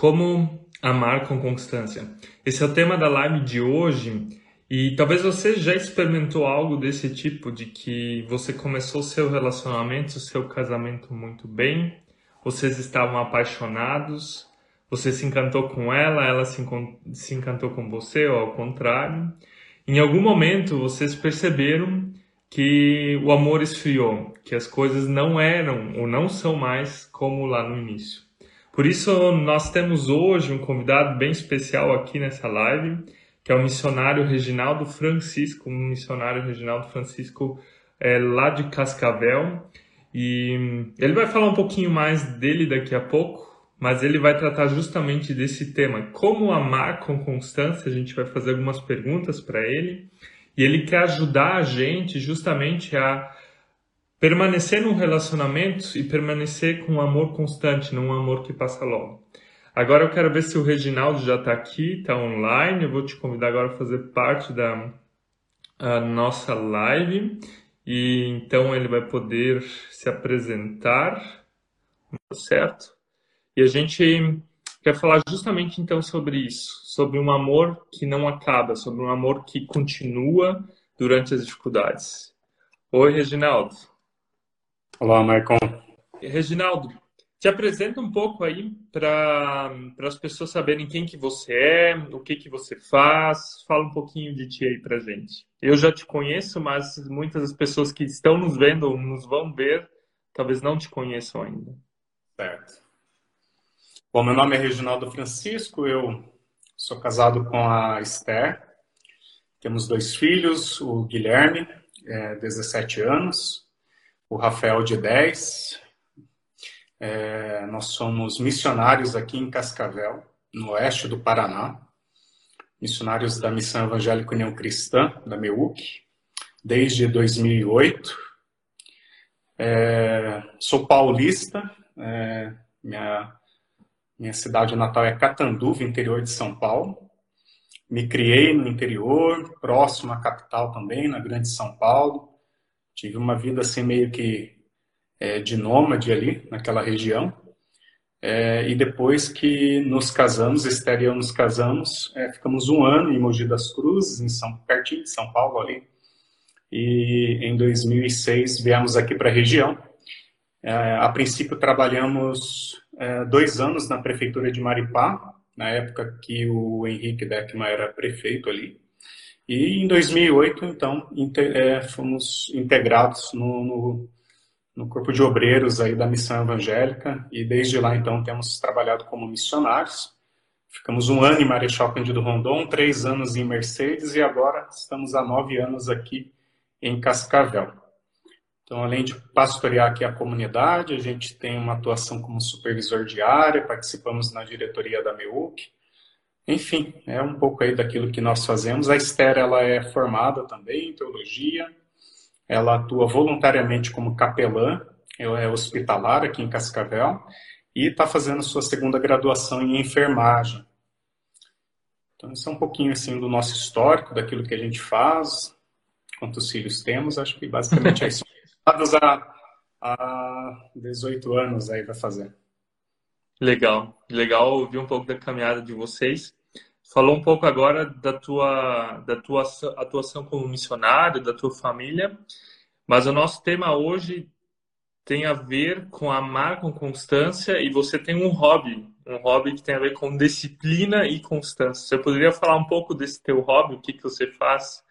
Como amar com constância? Esse é o tema da live de hoje e talvez você já experimentou algo desse tipo, de que você começou seu relacionamento, seu casamento muito bem, vocês estavam apaixonados, você se encantou com ela, ela se, se encantou com você, ou ao contrário. Em algum momento vocês perceberam que o amor esfriou, que as coisas não eram ou não são mais como lá no início. Por isso, nós temos hoje um convidado bem especial aqui nessa live, que é o missionário Reginaldo Francisco, um missionário Reginaldo Francisco é, lá de Cascavel. E ele vai falar um pouquinho mais dele daqui a pouco, mas ele vai tratar justamente desse tema, como amar com constância. A gente vai fazer algumas perguntas para ele. E ele quer ajudar a gente justamente a Permanecer num relacionamento e permanecer com um amor constante, num amor que passa logo. Agora eu quero ver se o Reginaldo já está aqui, está online. Eu vou te convidar agora a fazer parte da nossa live. E então ele vai poder se apresentar, certo? E a gente quer falar justamente então sobre isso, sobre um amor que não acaba, sobre um amor que continua durante as dificuldades. Oi, Reginaldo. Olá, Marcon. Reginaldo, te apresenta um pouco aí para as pessoas saberem quem que você é, o que que você faz. Fala um pouquinho de ti aí para gente. Eu já te conheço, mas muitas das pessoas que estão nos vendo ou nos vão ver, talvez não te conheçam ainda. Certo. Bom, meu nome é Reginaldo Francisco, eu sou casado com a Esther. Temos dois filhos, o Guilherme, é, 17 anos, o Rafael de 10. É, nós somos missionários aqui em Cascavel, no oeste do Paraná, missionários da Missão Evangélica União Cristã, da MEUC, desde 2008. É, sou paulista, é, minha, minha cidade natal é Catanduva, interior de São Paulo. Me criei no interior, próximo à capital também, na Grande São Paulo. Tive uma vida assim meio que é, de nômade ali, naquela região. É, e depois que nos casamos, Esther e eu nos casamos, é, ficamos um ano em Mogi das Cruzes, em São, pertinho de São Paulo ali. E em 2006 viemos aqui para a região. É, a princípio trabalhamos é, dois anos na prefeitura de Maripá, na época que o Henrique Beckman era prefeito ali. E em 2008, então, é, fomos integrados no, no, no, corpo de obreiros aí da missão evangélica e desde lá, então, temos trabalhado como missionários. Ficamos um ano em Marechal Cândido Rondon, três anos em Mercedes e agora estamos há nove anos aqui em Cascavel. Então, além de pastorear aqui a comunidade, a gente tem uma atuação como supervisor de área, participamos na diretoria da MEUC, enfim, é um pouco aí daquilo que nós fazemos. A Esther, ela é formada também em teologia, ela atua voluntariamente como capelã, ela é hospitalar aqui em Cascavel, e está fazendo sua segunda graduação em enfermagem. Então, isso é um pouquinho assim do nosso histórico, daquilo que a gente faz, quantos filhos temos, acho que basicamente é isso. há, há 18 anos aí vai fazer. Legal, legal ouvir um pouco da caminhada de vocês falou um pouco agora da tua, da tua atuação como missionário, da tua família, mas o nosso tema hoje tem a ver com amar com constância e você tem um hobby, um hobby que tem a ver com disciplina e constância. Você poderia falar um pouco desse teu hobby, o que, que você faz,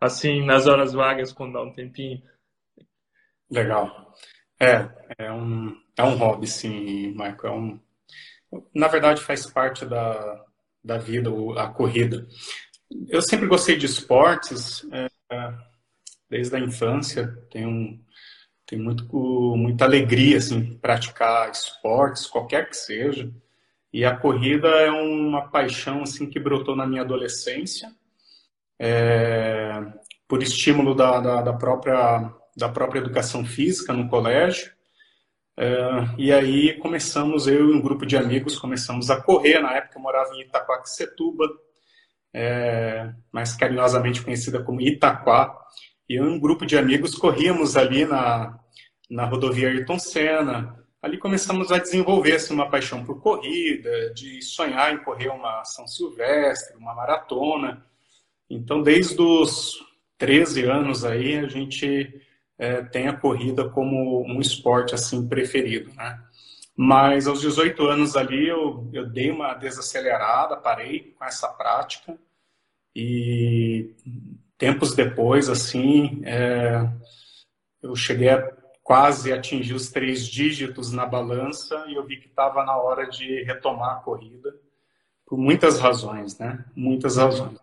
assim, nas horas vagas, quando dá um tempinho? Legal. É, é um, é um hobby, sim, Michael. É um, na verdade, faz parte da, da vida, a corrida. Eu sempre gostei de esportes, é, desde a infância, tenho, tenho muito, muita alegria assim, praticar esportes, qualquer que seja. E a corrida é uma paixão assim que brotou na minha adolescência, é, por estímulo da, da, da, própria, da própria educação física no colégio. Uh, e aí começamos, eu e um grupo de amigos, começamos a correr. Na época eu morava em Itaquaquecetuba, é, mais carinhosamente conhecida como Itaquá. E eu e um grupo de amigos corríamos ali na, na rodovia Ayrton Senna, ali começamos a desenvolver assim, uma paixão por corrida, de sonhar em correr uma São Silvestre, uma maratona. Então, desde os 13 anos aí, a gente é, tem a corrida como um esporte assim preferido, né? Mas aos 18 anos ali eu, eu dei uma desacelerada, parei com essa prática e tempos depois, assim, é, eu cheguei a quase atingir os três dígitos na balança e eu vi que estava na hora de retomar a corrida por muitas razões, né? Muitas razões.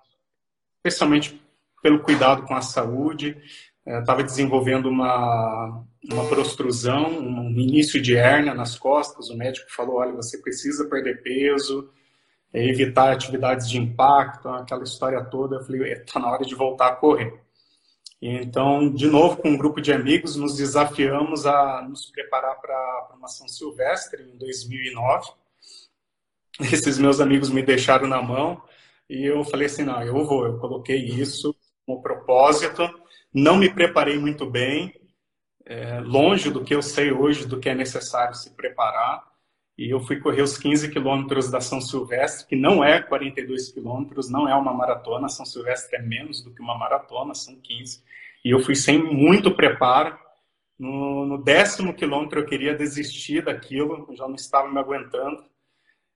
Especialmente pelo cuidado com a saúde. Estava é, desenvolvendo uma, uma prostrusão, um início de hérnia nas costas. O médico falou: olha, você precisa perder peso, é, evitar atividades de impacto, aquela história toda. Eu falei: está na hora de voltar a correr. E então, de novo, com um grupo de amigos, nos desafiamos a nos preparar para uma São Silvestre em 2009. Esses meus amigos me deixaram na mão e eu falei assim: não, eu vou. Eu coloquei isso como propósito. Não me preparei muito bem, é, longe do que eu sei hoje, do que é necessário se preparar. E eu fui correr os 15 quilômetros da São Silvestre, que não é 42 quilômetros, não é uma maratona. São Silvestre é menos do que uma maratona, são 15. E eu fui sem muito preparo. No, no décimo quilômetro eu queria desistir daquilo, já não estava me aguentando.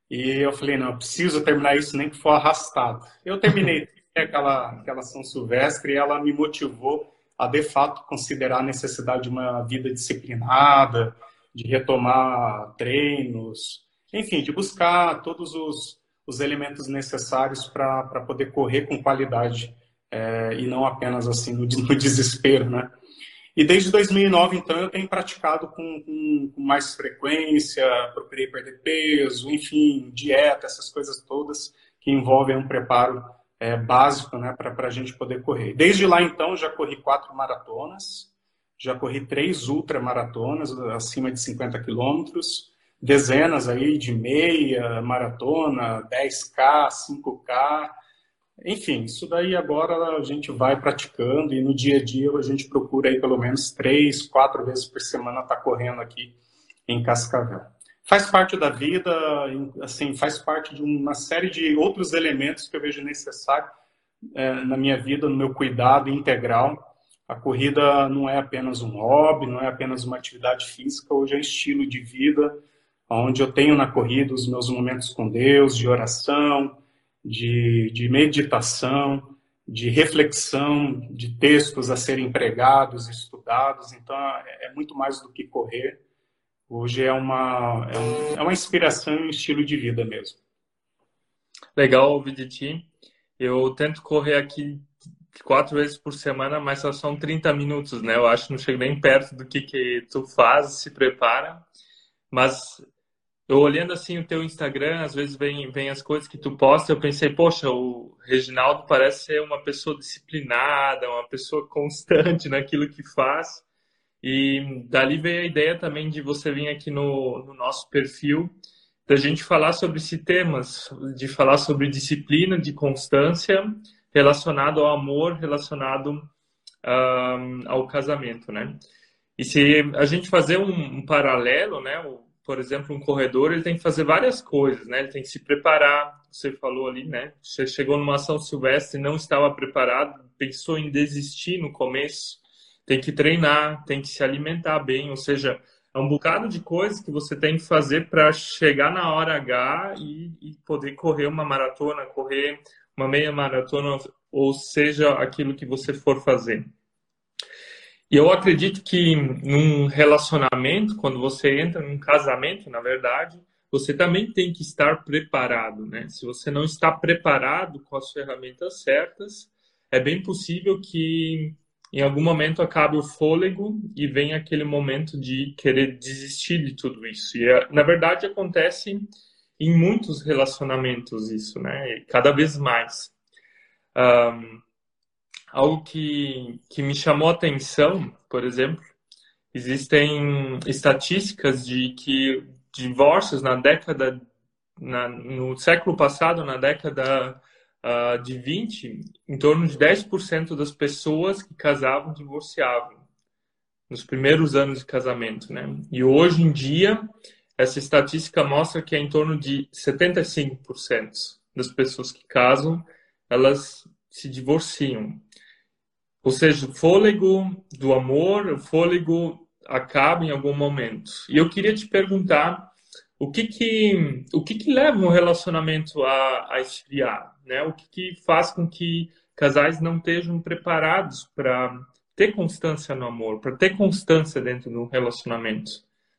E eu falei, não, eu preciso terminar isso, nem que for arrastado. Eu terminei aquela, aquela São Silvestre e ela me motivou a, de fato, considerar a necessidade de uma vida disciplinada, de retomar treinos, enfim, de buscar todos os, os elementos necessários para poder correr com qualidade é, e não apenas assim no, no, desespero, né? E desde 2009, então, eu tenho praticado com, com, com, mais frequência, procurei perder peso, enfim, dieta, essas coisas todas que envolvem um preparo é, básico né, para a gente poder correr. Desde lá, então, já corri quatro maratonas, já corri três ultramaratonas, acima de 50 quilômetros, dezenas aí de meia, maratona, 10K, 5K, enfim, isso daí agora a gente vai praticando e no dia a dia a gente procura aí pelo menos três, quatro vezes por semana estar tá correndo aqui em Cascavel. Faz parte da vida, assim, faz parte de uma série de outros elementos que eu vejo necessário é, na minha vida, no meu cuidado integral. A corrida não é apenas um hobby, não é apenas uma atividade física, hoje é um estilo de vida, onde eu tenho na corrida os meus momentos com Deus, de oração, de, de meditação, de reflexão, de textos a serem pregados, estudados. Então, é, é muito mais do que correr. Hoje é uma, é, um, é uma inspiração e um estilo de vida mesmo. Legal ouvir de ti. Eu tento correr aqui quatro vezes por semana, mas só são 30 minutos, né? Eu acho que não chega nem perto do que, que tu faz, se prepara. Mas eu olhando assim o teu Instagram, às vezes vem, vem as coisas que tu posta, eu pensei, poxa, o Reginaldo parece ser uma pessoa disciplinada, uma pessoa constante naquilo que faz. E dali veio a ideia também de você vir aqui no, no nosso perfil, da gente falar sobre esses temas, de falar sobre disciplina, de constância, relacionado ao amor, relacionado ao casamento, né? E se a gente fazer um, um paralelo, né? O, por exemplo, um corredor, ele tem que fazer várias coisas, né? Ele tem que se preparar, você falou ali, né? Você chegou numa ação silvestre, não estava preparado, pensou em desistir no começo, tem que treinar, tem que se alimentar bem, ou seja, é um bocado de coisas que você tem que fazer para chegar na hora H e, e, poder correr uma maratona, correr uma meia maratona, ou seja, aquilo que você for fazer. E eu acredito que num relacionamento, quando você entra num casamento, na verdade, você também tem que estar preparado, né? Se você não está preparado com as ferramentas certas, é bem possível que em algum momento acabe o fôlego e venha aquele momento de querer desistir de tudo isso. E é, na verdade acontece em muitos relacionamentos isso, né? Cada vez mais. Um, algo que, que me chamou a atenção, por exemplo, existem estatísticas de que divórcios na década, na, no século passado, na década uh, de 20, em torno de 10% das pessoas que casavam divorciavam. nos primeiros anos de casamento, né? E hoje em dia, essa estatística mostra que é em torno de 75% das pessoas que casam, elas se divorciam. Ou seja, o fôlego do amor, o fôlego acaba em algum momento. E eu queria te perguntar o que que, o que, que leva um relacionamento a, a esfriar, né? O que, faz com que casais não estejam preparados para ter constância no amor, para ter constância dentro do relacionamento?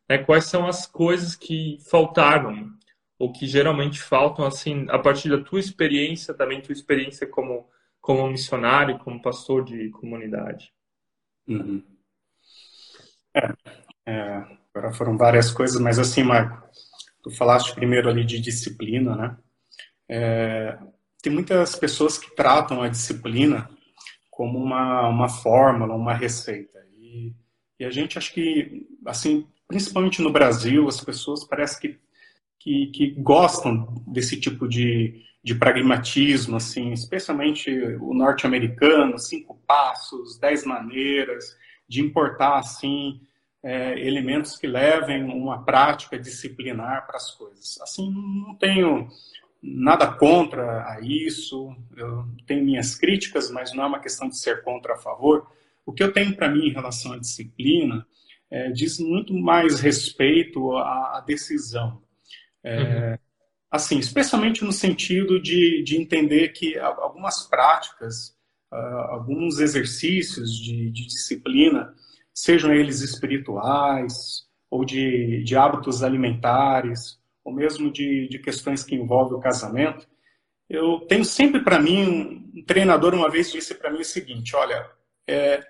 Né? Quais são as coisas que faltaram ou que geralmente faltam assim a partir da tua experiência, também tua experiência como como missionário, como pastor de comunidade? Uhum. É, é, agora foram várias coisas, mas assim, Marco, tu falaste primeiro ali de disciplina, né? É, tem muitas pessoas que tratam a disciplina como uma, uma fórmula, uma receita. E, e a gente acho que, assim, principalmente no Brasil, as pessoas parece que, que, que gostam desse tipo de, de pragmatismo, assim, especialmente o norte-americano, cinco passos, dez maneiras, de importar, assim, é, elementos que levem uma prática disciplinar para as coisas. Assim, não tenho nada contra a isso, eu tenho minhas críticas, mas não é uma questão de ser contra a favor. O que eu tenho para mim em relação à disciplina é, diz muito mais respeito à, à decisão. É, uhum. Assim, especialmente no sentido de, de entender que algumas práticas, uh, alguns exercícios de, de, disciplina, sejam eles espirituais ou de, de hábitos alimentares, ou mesmo de, de questões que envolvem o casamento, eu tenho sempre para mim, um treinador uma vez disse para mim o seguinte, olha, é,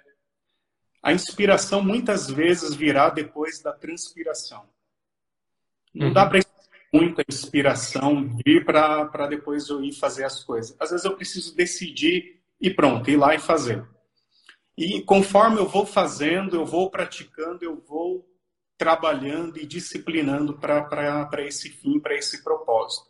a inspiração muitas vezes virá depois da transpiração. Não uhum. dá para muita inspiração vir para depois eu ir fazer as coisas. Às vezes eu preciso decidir e pronto, ir lá e fazer. E conforme eu vou fazendo, eu vou praticando, eu vou trabalhando e disciplinando para esse fim, para esse propósito.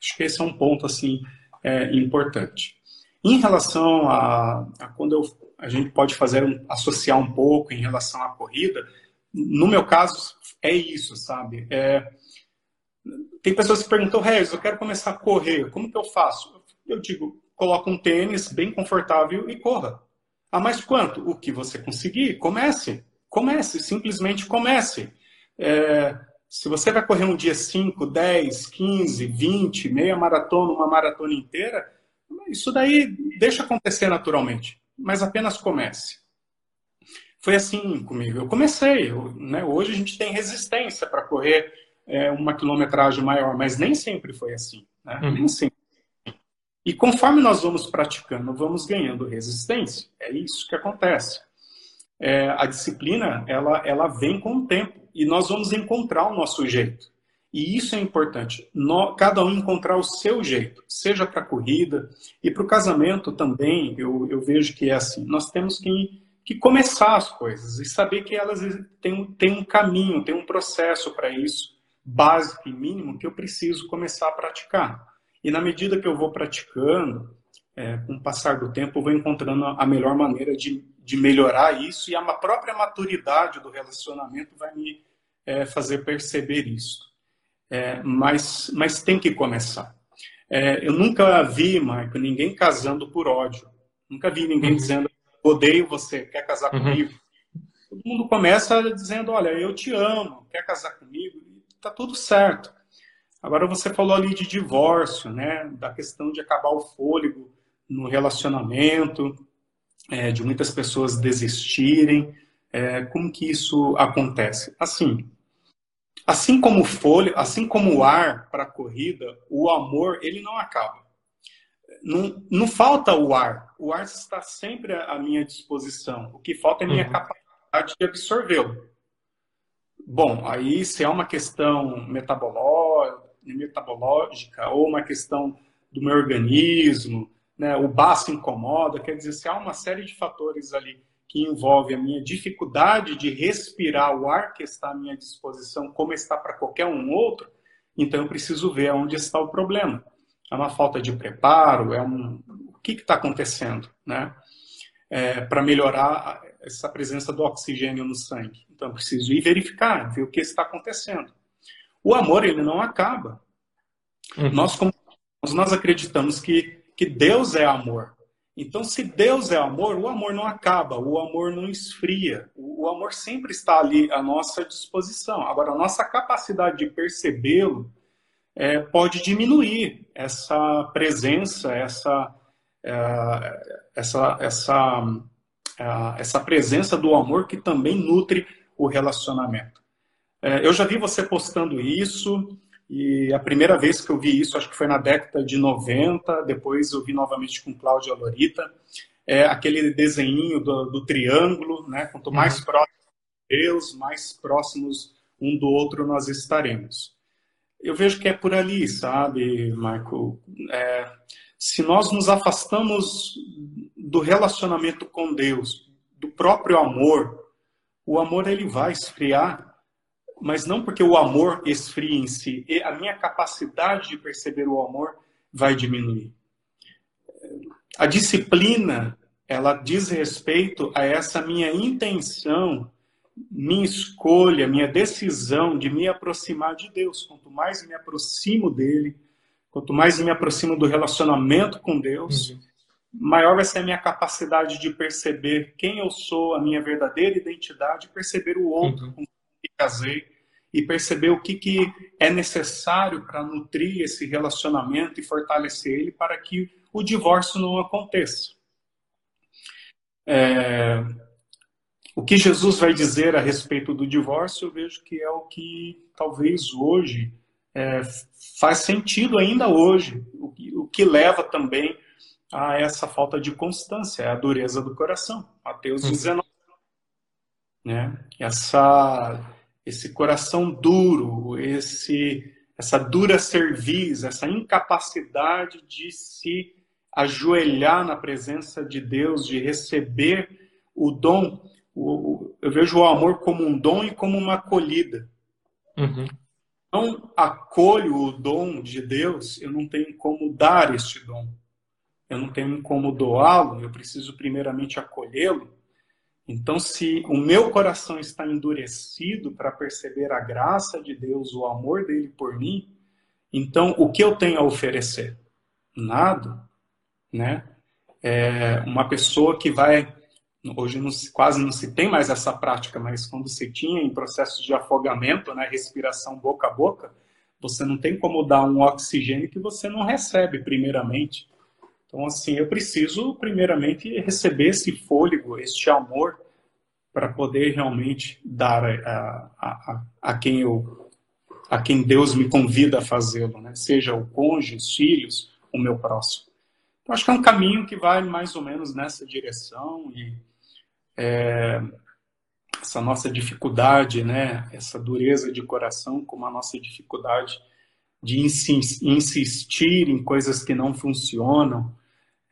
Acho que esse é um ponto assim é, importante. Em relação a, a quando eu, a gente pode fazer um, associar um pouco em relação à corrida, no meu caso é isso, sabe? É, tem pessoas que perguntam, Regis, eu quero começar a correr, como que eu faço? Eu digo, coloca um tênis bem confortável e corra. Ah, mas quanto? O que você conseguir, comece. Comece, simplesmente comece. É, se você vai correr um dia 5, 10, 15, 20, meia maratona, uma maratona inteira, isso daí deixa acontecer naturalmente, mas apenas comece. Foi assim comigo. Eu comecei. Né, hoje a gente tem resistência para correr é, uma quilometragem maior, mas nem sempre foi assim. Né? Uhum. Nem sempre. E conforme nós vamos praticando, vamos ganhando resistência. É isso que acontece é, a disciplina ela, ela vem com o tempo e nós vamos encontrar o nosso jeito. E isso é importante, no, cada um encontrar o seu jeito, seja para a corrida e para o casamento também, eu, eu vejo que é assim. Nós temos que, que começar as coisas e saber que elas têm, têm um caminho, tem um processo para isso, básico e mínimo, que eu preciso começar a praticar. E na medida que eu vou praticando, é, com o passar do tempo, eu vou encontrando a melhor maneira de de melhorar isso e a própria maturidade do relacionamento vai me é, fazer perceber isso. É, mas, mas tem que começar. É, eu nunca vi, Marco, ninguém casando por ódio. Nunca vi ninguém uhum. dizendo, odeio você, quer casar uhum. comigo. Todo mundo começa dizendo, olha, eu te amo, quer casar comigo, e tá tudo certo. Agora você falou ali de divórcio, né, da questão de acabar o fôlego no relacionamento é, de muitas pessoas desistirem. É, como que isso acontece? Assim, assim como folha, assim como o ar para a corrida, o amor ele não acaba. Não, não falta o ar. O ar está sempre à minha disposição. O que falta é a minha uhum. capacidade de absorvê-lo. Bom, aí se é uma questão metabológica ou uma questão do meu organismo, né, o baço incomoda, quer dizer, se há uma série de fatores ali que envolve a minha dificuldade de respirar o ar que está à minha disposição, como está para qualquer um outro, então eu preciso ver onde está o problema. É uma falta de preparo, é um o que está acontecendo, né? é, para melhorar essa presença do oxigênio no sangue. Então, eu preciso ir verificar, ver o que está acontecendo. O amor, ele não acaba. Uhum. Nós, como nós acreditamos que, que Deus é amor. Então, se Deus é amor, o amor não acaba, o amor não esfria, o, amor sempre está ali à nossa disposição. Agora, a nossa capacidade de percebê-lo é, pode diminuir essa presença, essa, é, essa, essa, é, essa presença do amor que também nutre o relacionamento. É, eu já vi você postando isso, e a primeira vez que eu vi isso, acho que foi na década de 90, depois eu vi novamente com Cláudia Lorita, é aquele desenho do, do triângulo, né? Quanto mais uhum. próximos de Deus, mais próximos um do outro nós estaremos. Eu vejo que é por ali, sabe, Marco? É, se nós nos afastamos do relacionamento com Deus, do próprio amor, o amor ele vai esfriar mas não porque o amor esfria em si, e a minha capacidade de perceber o amor vai diminuir. A disciplina, ela diz respeito a essa minha intenção, minha escolha, minha decisão de me aproximar de Deus. Quanto mais me aproximo dele, quanto mais me aproximo do relacionamento com Deus, uhum. maior vai ser a minha capacidade de perceber quem eu sou, a minha verdadeira identidade, perceber o outro uhum. Casei, e perceber o que, que é necessário para nutrir esse relacionamento e fortalecer ele para que o divórcio não aconteça. É, o que Jesus vai dizer a respeito do divórcio, eu vejo que é o que talvez hoje é, faz sentido ainda hoje, o que, o que leva também a essa falta de constância, a dureza do coração. Mateus 19. Uhum. Né? Essa esse coração duro, esse essa dura cerviz, essa incapacidade de se ajoelhar na presença de Deus, de receber o dom. O, eu vejo o amor como um dom e como uma acolhida. Uhum. Não acolho o dom de Deus, eu não tenho como dar este dom. Eu não tenho como doá-lo, eu preciso primeiramente acolhê-lo. Então, se o meu coração está endurecido para perceber a graça de Deus, o amor dele por mim, então o que eu tenho a oferecer? Nada, né? É uma pessoa que vai hoje não, quase não se tem mais essa prática, mas quando se tinha em processos de afogamento, né, respiração boca a boca, você não tem como dar um oxigênio que você não recebe primeiramente. Então, assim, eu preciso, primeiramente, receber esse fôlego, este amor, para poder realmente dar a, a, a, quem eu, a quem Deus me convida a fazê-lo, né? seja o cônjuge, os filhos, o meu próximo. Então, acho que é um caminho que vai mais ou menos nessa direção e é, essa nossa dificuldade, né? essa dureza de coração, como a nossa dificuldade de insistir em coisas que não funcionam,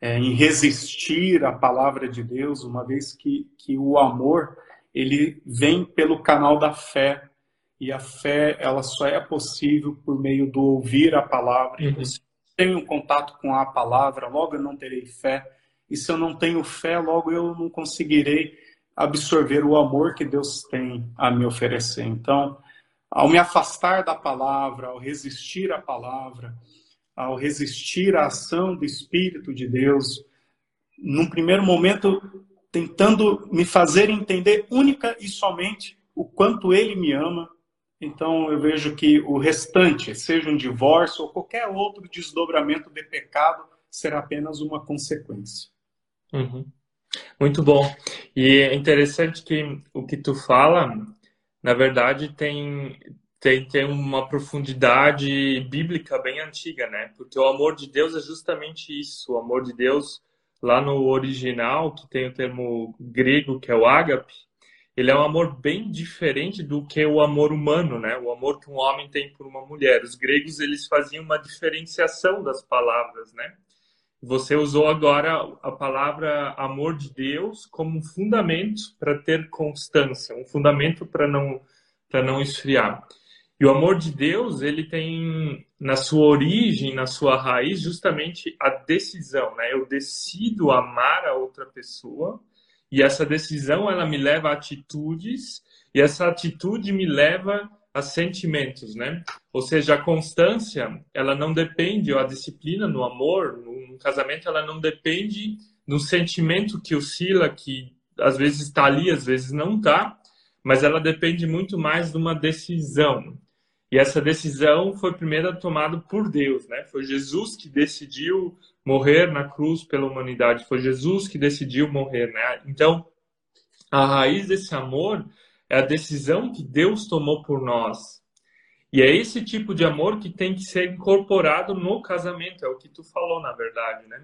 é, em resistir à palavra de Deus, uma vez que, que o amor ele vem pelo canal da fé e a fé ela só é possível por meio do ouvir a palavra. Uhum. se eu tenho um contato com a palavra, logo eu não terei fé. E se eu não tenho fé, logo eu não conseguirei absorver o amor que Deus tem a me oferecer. Então, ao me afastar da palavra, ao resistir à palavra, ao resistir à ação do Espírito de Deus, num primeiro momento tentando me fazer entender única e somente o quanto ele me ama. Então eu vejo que o restante, seja um divórcio ou qualquer outro desdobramento de pecado, será apenas uma consequência. Uhum. Muito bom. E é interessante que o que tu fala, na verdade, tem tem, tem uma profundidade bíblica bem antiga, né? Porque o amor de Deus é justamente isso. O amor de Deus, lá no original, que tem o termo grego, que é o ágape, ele é um amor bem diferente do que o amor humano, né? O amor que um homem tem por uma mulher. Os gregos, eles faziam uma diferenciação das palavras, né? Você usou agora a palavra amor de Deus como um fundamento para ter constância, um fundamento para não para não esfriar. E o amor de Deus, ele tem na sua origem, na sua raiz, justamente a decisão, né? Eu decido amar a outra pessoa e essa decisão ela me leva a atitudes e essa atitude me leva a sentimentos, né? Ou seja, a constância, ela não depende, ou a disciplina no amor, no casamento, ela não depende do sentimento que oscila, que às vezes está ali, às vezes não está, mas ela depende muito mais de uma decisão. E essa decisão foi primeiro tomada por Deus, né? Foi Jesus que decidiu morrer na cruz pela humanidade. Foi Jesus que decidiu morrer, né? Então, a raiz desse amor é a decisão que Deus tomou por nós. E é esse tipo de amor que tem que ser incorporado no casamento, é o que tu falou, na verdade, né?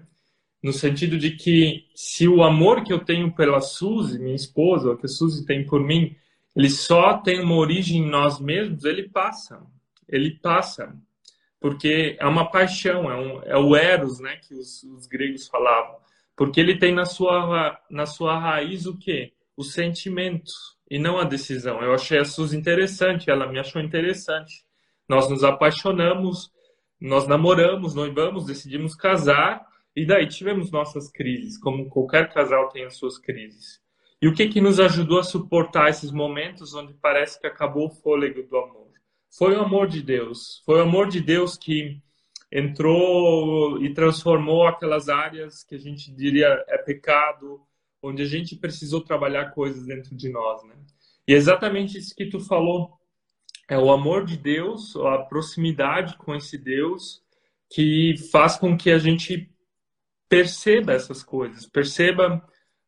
No sentido de que se o amor que eu tenho pela Suzy, minha esposa, ou que a Suzy tem por mim, ele só tem uma origem em nós mesmos, ele passa. Ele passa. Porque é uma paixão, é, um, é o eros, né, que os, os, gregos falavam. Porque ele tem na sua, na sua raiz o quê? O sentimento e não a decisão. Eu achei a Suzy interessante, ela me achou interessante. Nós nos apaixonamos, nós namoramos, noivamos, decidimos casar e daí tivemos nossas crises, como qualquer casal tem as suas crises. E o que, que nos ajudou a suportar esses momentos onde parece que acabou o fôlego do amor? Foi o amor de Deus. Foi o amor de Deus que entrou e transformou aquelas áreas que a gente diria é pecado, onde a gente precisou trabalhar coisas dentro de nós, né? E é exatamente isso que tu falou. É o amor de Deus, a proximidade com esse Deus que faz com que a gente perceba essas coisas, perceba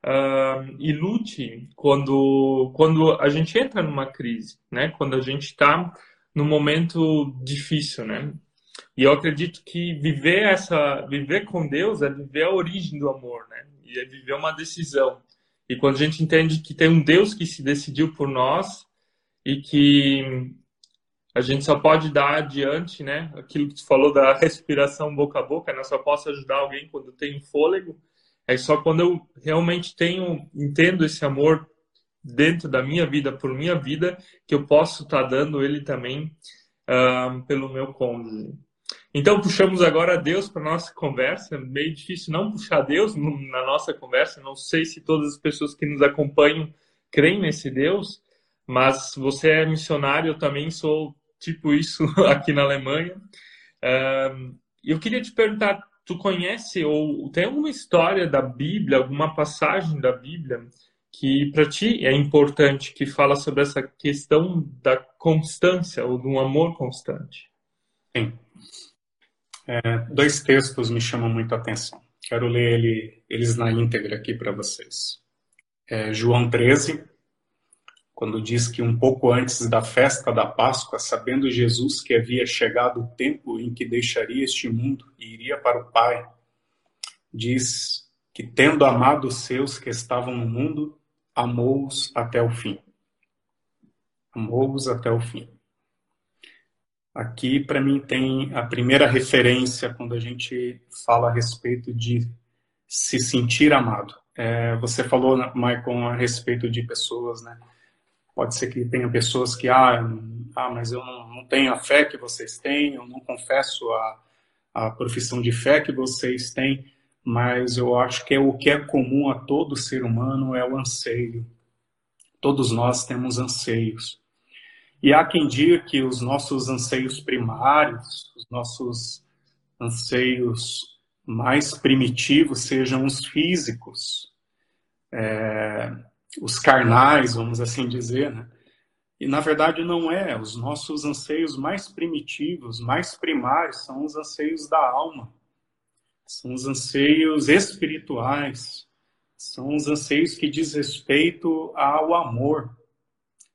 uh, e lute quando, quando a gente entra numa crise, né? Quando a gente está num momento difícil, né? E eu acredito que viver essa, viver com Deus é viver a origem do amor, né? E é viver uma decisão. E quando a gente entende que tem um Deus que se decidiu por nós e que a gente só pode dar adiante, né? Aquilo que tu falou da respiração boca a boca, né? Só posso ajudar alguém quando tem fôlego. É só quando eu realmente tenho, entendo esse amor dentro da minha vida, por minha vida, que eu posso estar tá dando ele também uh, pelo meu cônjuge. Então, puxamos agora Deus para nossa conversa. É meio difícil não puxar Deus na nossa conversa. Não sei se todas as pessoas que nos acompanham creem nesse Deus, mas você é missionário, eu também sou tipo isso aqui na Alemanha. Uh, eu queria te perguntar tu conhece ou tem alguma história da Bíblia, alguma passagem da Bíblia que para ti é importante, que fala sobre essa questão da constância ou do amor constante? Sim. É, dois textos me chamam muito a atenção. Quero ler ele, eles na íntegra aqui para vocês. É, João 13, quando diz que um pouco antes da festa da Páscoa, sabendo Jesus que havia chegado o tempo em que deixaria este mundo e iria para o Pai, diz que, tendo amado os seus que estavam no mundo, amou-os até o fim. Amou-os até o fim. Aqui, para mim, tem a primeira referência quando a gente fala a respeito de se sentir amado. É, você falou, Michael, a respeito de pessoas, né? Pode ser que tenha pessoas que, ah, ah mas eu não, não tenho a fé que vocês têm, eu não confesso a, a profissão de fé que vocês têm, mas eu acho que é o que é comum a todo ser humano é o anseio. Todos nós temos anseios. E há quem diga que os nossos anseios primários, os nossos anseios mais primitivos sejam os físicos. É, os carnais, vamos assim dizer, né? E na verdade não é. Os nossos anseios mais primitivos, mais primários, são os anseios da alma. São os anseios espirituais. São os anseios que diz respeito ao amor.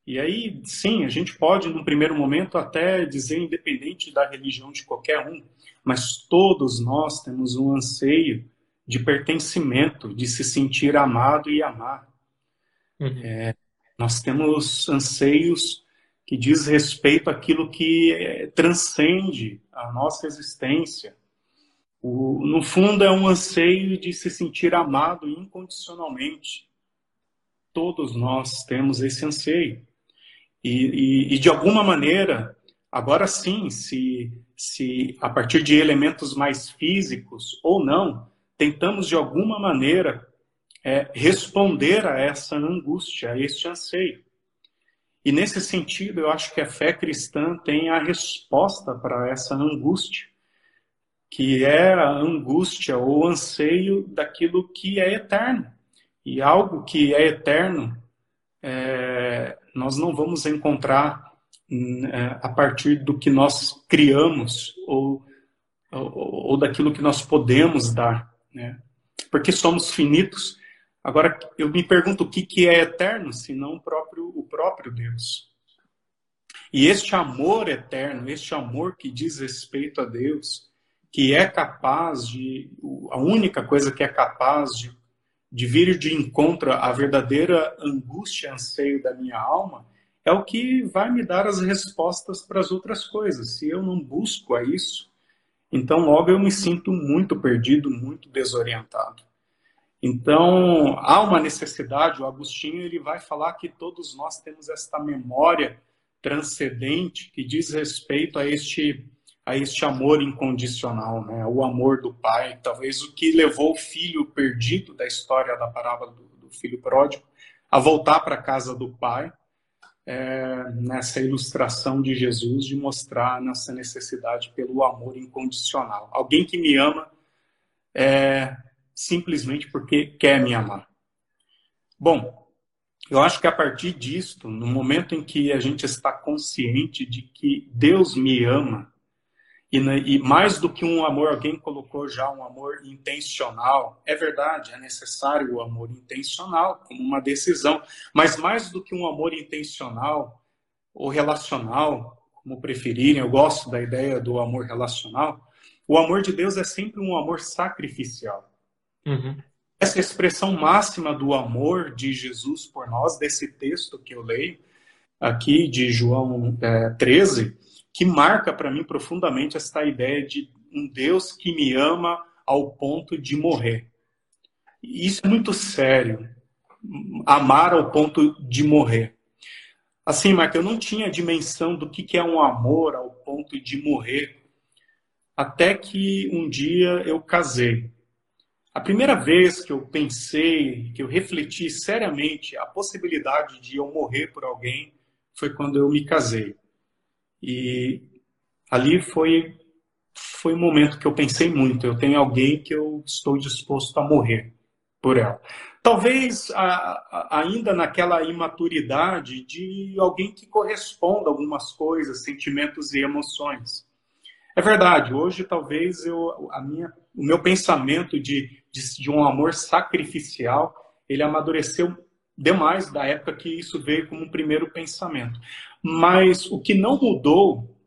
E aí, sim, a gente pode, num primeiro momento, até dizer, independente da religião de qualquer um, mas todos nós temos um anseio de pertencimento, de se sentir amado e amar. Uhum. É, nós temos anseios que diz respeito àquilo que é, transcende a nossa existência. O, no fundo, é um anseio de se sentir amado incondicionalmente. Todos nós temos esse anseio. E, e, e de alguma maneira, Agora sim, se, se a partir de elementos mais físicos ou não, tentamos de alguma maneira é, responder a essa angústia, a este anseio. E nesse sentido, eu acho que a fé cristã tem a resposta para essa angústia, que é a angústia ou anseio daquilo que é eterno. E algo que é eterno, é, nós não vamos encontrar é, a partir do que nós criamos ou, ou, ou daquilo que nós podemos dar, né? Porque somos finitos Agora, eu me pergunto o que, que é eterno, se não o próprio, o próprio Deus. E este amor eterno, este amor que diz respeito a Deus, que é capaz de, a única coisa que é capaz de, de vir de encontro à verdadeira angústia anseio da minha alma, é o que vai me dar as respostas para as outras coisas. Se eu não busco a isso, então logo eu me sinto muito perdido, muito desorientado. Então, há uma necessidade, o Agostinho ele vai falar que todos nós temos esta memória transcendente que diz respeito a este a este amor incondicional, né? O amor do pai, talvez o que levou o filho perdido da história da parábola do, do filho pródigo a voltar para a casa do pai, é, nessa ilustração de Jesus de mostrar nossa necessidade pelo amor incondicional. Alguém que me ama é, simplesmente porque quer me amar. Bom, eu acho que a partir disto, no momento em que a gente está consciente de que Deus me ama, e, mais do que um amor, alguém colocou já um amor intencional. É verdade, é necessário o amor intencional, como uma decisão. Mas mais do que um amor intencional ou relacional, como preferirem, eu gosto da ideia do amor relacional. O amor de Deus é sempre um amor sacrificial. Uhum. Essa expressão máxima do amor de Jesus por nós, desse texto que eu leio aqui de João é, 13, que marca para mim profundamente esta ideia de um Deus que me ama ao ponto de morrer. Isso é muito sério. Amar ao ponto de morrer. Assim, Marca, eu não tinha dimensão do que é um amor ao ponto de morrer, até que um dia eu casei. A primeira vez que eu pensei, que eu refleti seriamente a possibilidade de eu morrer por alguém foi quando eu me casei. E ali foi foi um momento que eu pensei muito. Eu tenho alguém que eu estou disposto a morrer por ela. Talvez a, a, ainda naquela imaturidade de alguém que corresponda a algumas coisas, sentimentos e emoções. É verdade. Hoje talvez eu a minha o meu pensamento de de, de um amor sacrificial, ele amadureceu demais da época que isso veio como um primeiro pensamento. Mas o que não mudou,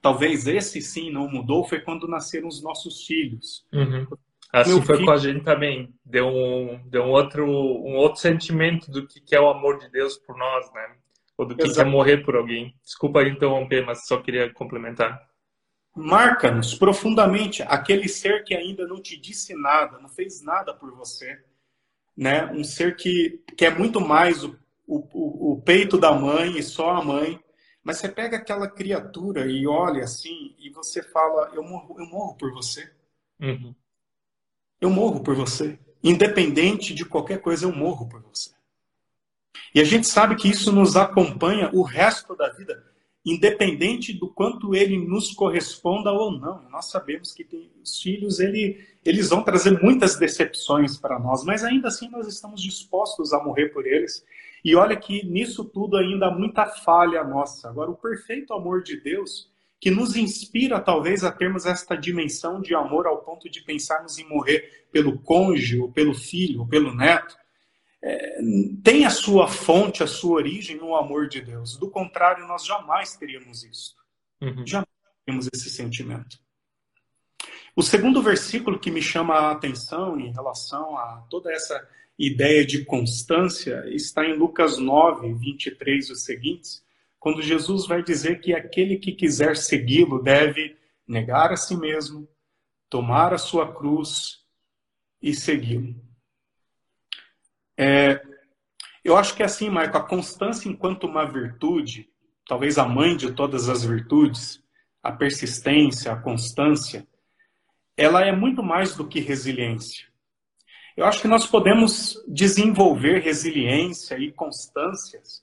talvez esse sim não mudou, foi quando nasceram os nossos filhos. Uhum. Assim Meu foi filho... com a gente também. Deu um, deu um, outro, um outro sentimento do que é o amor de Deus por nós, né? Ou do que é morrer por alguém. Desculpa interromper, mas só queria complementar marca-nos profundamente aquele ser que ainda não te disse nada, não fez nada por você, né? Um ser que, que é muito mais o, o, o peito da mãe e só a mãe. Mas você pega aquela criatura e olha assim e você fala: eu morro, eu morro por você. Uhum. Eu morro por você. Independente de qualquer coisa, eu morro por você. E a gente sabe que isso nos acompanha o resto da vida independente do quanto ele nos corresponda ou não. Nós sabemos que tem, os filhos ele, eles vão trazer muitas decepções para nós, mas ainda assim nós estamos dispostos a morrer por eles. E olha que nisso tudo ainda há muita falha nossa. Agora, o perfeito amor de Deus, que nos inspira talvez a termos esta dimensão de amor ao ponto de pensarmos em morrer pelo cônjuge, ou pelo filho, ou pelo neto, é, tem a sua fonte, a sua origem no amor de Deus. Do contrário, nós jamais teríamos isso. Uhum. Jamais teríamos esse sentimento. O segundo versículo que me chama a atenção em relação a toda essa ideia de constância está em Lucas 9, 23 e os seguintes, quando Jesus vai dizer que aquele que quiser segui-lo deve negar a si mesmo, tomar a sua cruz e segui-lo. É, eu acho que é assim, Marco, a constância enquanto uma virtude, talvez a mãe de todas as virtudes, a persistência, a constância, ela é muito mais do que resiliência. Eu acho que nós podemos desenvolver resiliência e constâncias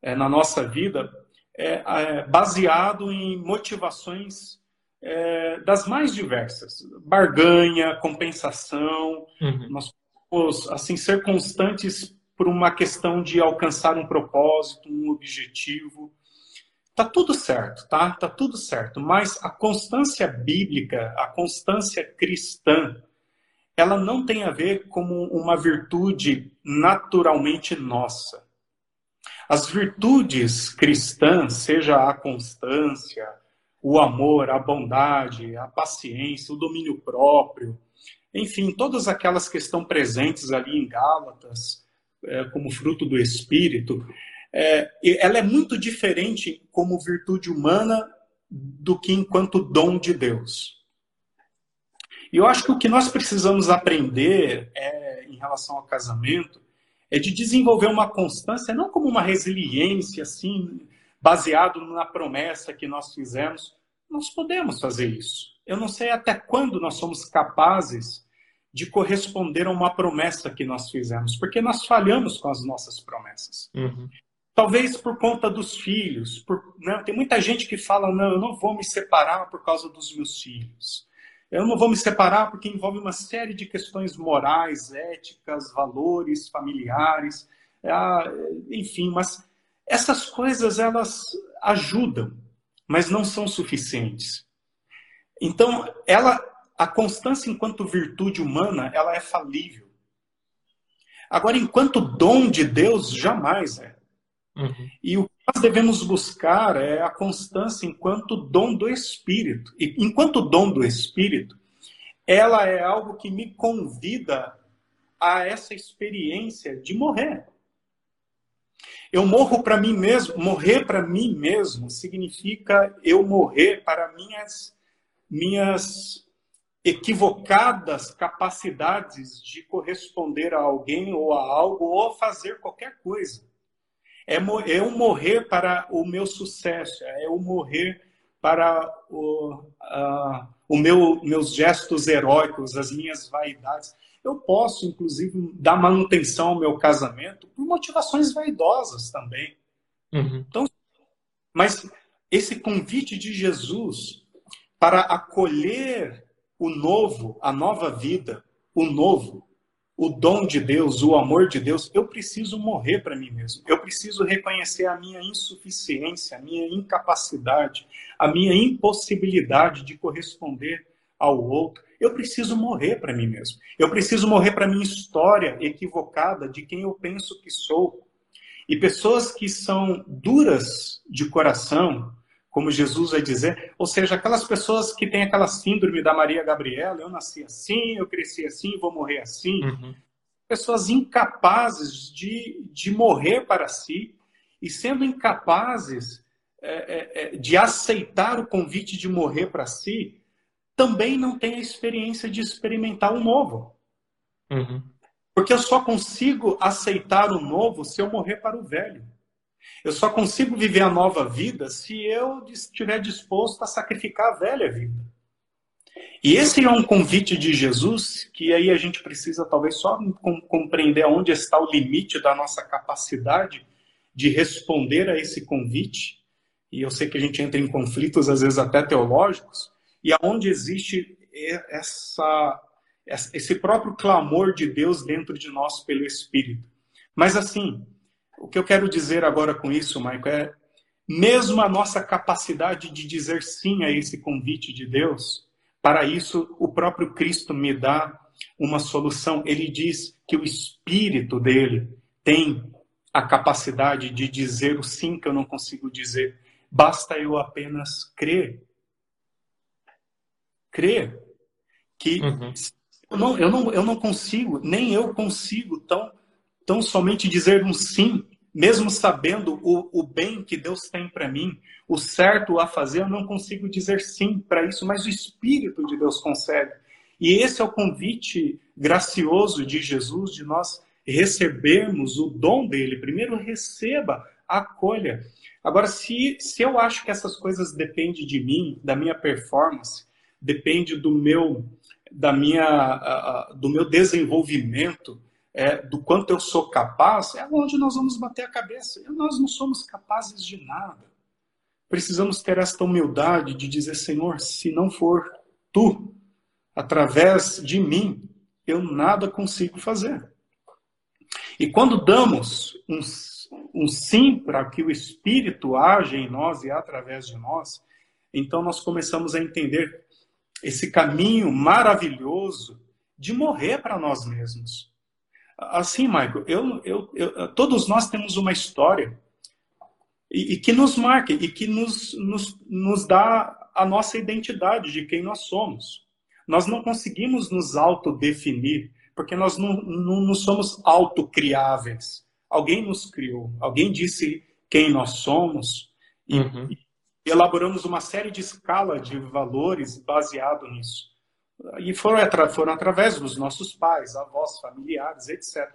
é, na nossa vida é, é, baseado em motivações é, das mais diversas. Barganha, compensação. Uhum. Nós assim, ser constantes por uma questão de alcançar um propósito, um objetivo. Tá tudo certo, tá? Tá tudo certo. Mas a constância bíblica, a constância cristã, ela não tem a ver com uma virtude naturalmente nossa. As virtudes cristãs, seja a constância, o amor, a bondade, a paciência, o domínio próprio, enfim, todas aquelas que estão presentes ali em Gálatas, é, como fruto do Espírito, é, ela é muito diferente como virtude humana do que enquanto dom de Deus. E eu acho que o que nós precisamos aprender é, em relação ao casamento é de desenvolver uma constância, não como uma resiliência, assim, baseado na promessa que nós fizemos. Nós podemos fazer isso. Eu não sei até quando nós somos capazes de corresponder a uma promessa que nós fizemos, porque nós falhamos com as nossas promessas. Uhum. Talvez por conta dos filhos. Por, né? Tem muita gente que fala: não, eu não vou me separar por causa dos meus filhos. Eu não vou me separar porque envolve uma série de questões morais, éticas, valores, familiares, é, enfim, mas essas coisas elas ajudam, mas não são suficientes. Então, ela, a constância enquanto virtude humana, ela é falível. Agora, enquanto dom de Deus, jamais é. Uhum. E o que nós devemos buscar é a constância enquanto dom do Espírito. E enquanto dom do Espírito, ela é algo que me convida a essa experiência de morrer. Eu morro para mim mesmo. Morrer para mim mesmo significa eu morrer para minhas minhas equivocadas capacidades de corresponder a alguém ou a algo ou a fazer qualquer coisa. É, é eu morrer para o meu sucesso, é eu morrer para o, uh, o meu, meus gestos heróicos, as minhas vaidades. Eu posso, inclusive, dar manutenção ao meu casamento por motivações vaidosas também. Uhum. Então, mas esse convite de Jesus para acolher o novo, a nova vida, o novo, o dom de Deus, o amor de Deus, eu preciso morrer para mim mesmo. Eu preciso reconhecer a minha insuficiência, a minha incapacidade, a minha impossibilidade de corresponder ao outro. Eu preciso morrer para mim mesmo. Eu preciso morrer para minha história equivocada de quem eu penso que sou. E pessoas que são duras de coração, como Jesus vai dizer, ou seja, aquelas pessoas que têm aquela síndrome da Maria Gabriela, eu nasci assim, eu cresci assim, vou morrer assim. Uhum. Pessoas incapazes de, de morrer para si e sendo incapazes é, é, é de aceitar o convite de morrer para si, também não têm a experiência de experimentar o novo. Uhum. Porque eu só consigo aceitar o novo se eu morrer para o velho. Eu só consigo viver a nova vida se eu estiver disposto a sacrificar a velha vida. E esse é um convite de Jesus que aí a gente precisa talvez só compreender onde está o limite da nossa capacidade de responder a esse convite. E eu sei que a gente entra em conflitos às vezes até teológicos, e aonde existe essa esse próprio clamor de Deus dentro de nós pelo Espírito. Mas assim, o que eu quero dizer agora com isso, Michael, é mesmo a nossa capacidade de dizer sim a esse convite de Deus, para isso o próprio Cristo me dá uma solução. Ele diz que o Espírito dele tem a capacidade de dizer o sim que eu não consigo dizer. Basta eu apenas crer. Crer que uhum. eu, não, eu, não, eu não consigo, nem eu consigo tão tão somente dizer um sim, mesmo sabendo o, o bem que Deus tem para mim, o certo a fazer, eu não consigo dizer sim para isso, mas o Espírito de Deus consegue. E esse é o convite gracioso de Jesus, de nós recebermos o dom dele. Primeiro, receba acolha. Agora, se, se eu acho que essas coisas dependem de mim, da minha performance, depende do meu, da minha, do meu desenvolvimento, é, do quanto eu sou capaz, é onde nós vamos bater a cabeça. Nós não somos capazes de nada. Precisamos ter esta humildade de dizer, Senhor, se não for tu, através de mim, eu nada consigo fazer. E quando damos um, um sim para que o Espírito age em nós e através de nós, então nós começamos a entender esse caminho maravilhoso de morrer para nós mesmos. Assim, Michael, eu, eu, eu, todos nós temos uma história e, e que nos marca e que nos, nos, nos dá a nossa identidade de quem nós somos. Nós não conseguimos nos autodefinir, porque nós não, não, não somos autocriáveis. Alguém nos criou, alguém disse quem nós somos uhum. e elaboramos uma série de escala de valores baseado nisso. E foram, foram através dos nossos pais, avós, familiares, etc.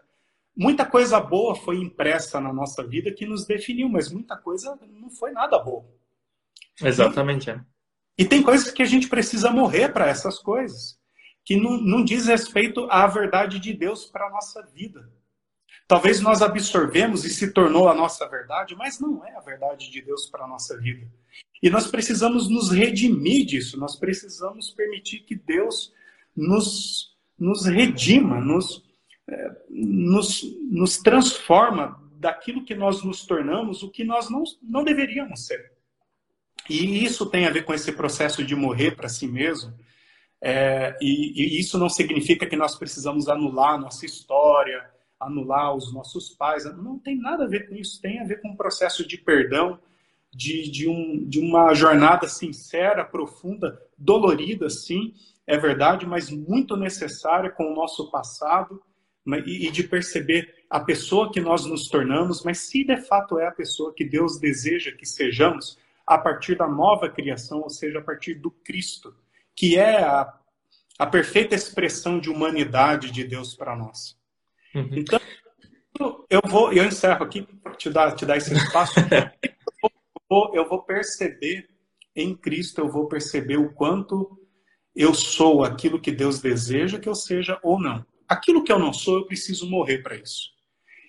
Muita coisa boa foi impressa na nossa vida que nos definiu, mas muita coisa não foi nada boa. Exatamente. É. E tem coisas que a gente precisa morrer para essas coisas, que não, não diz respeito à verdade de Deus para a nossa vida. Talvez nós absorvemos e se tornou a nossa verdade, mas não é a verdade de Deus para a nossa vida. E nós precisamos nos redimir disso, nós precisamos permitir que Deus nos, nos redima, nos, é, nos, nos transforma daquilo que nós nos tornamos, o que nós não, não deveríamos ser. E isso tem a ver com esse processo de morrer para si mesmo. É, e, e, isso não significa que nós precisamos anular nossa história, anular os nossos pais. Não tem nada a ver com isso. Tem a ver com um processo de perdão, de, de, um, de uma jornada sincera, profunda, dolorida, sim, é verdade, mas muito necessária com o nosso passado e, e de perceber a pessoa que nós nos tornamos, mas se de fato é a pessoa que Deus deseja que sejamos, a partir da nova criação, ou seja, a partir do Cristo, que é a, a perfeita expressão de humanidade de Deus para nós. Uhum. Então, eu vou, eu encerro aqui, te dar, te dar esse espaço. vou, eu vou perceber em Cristo, eu vou perceber o quanto eu sou aquilo que Deus deseja que eu seja ou não. Aquilo que eu não sou, eu preciso morrer para isso.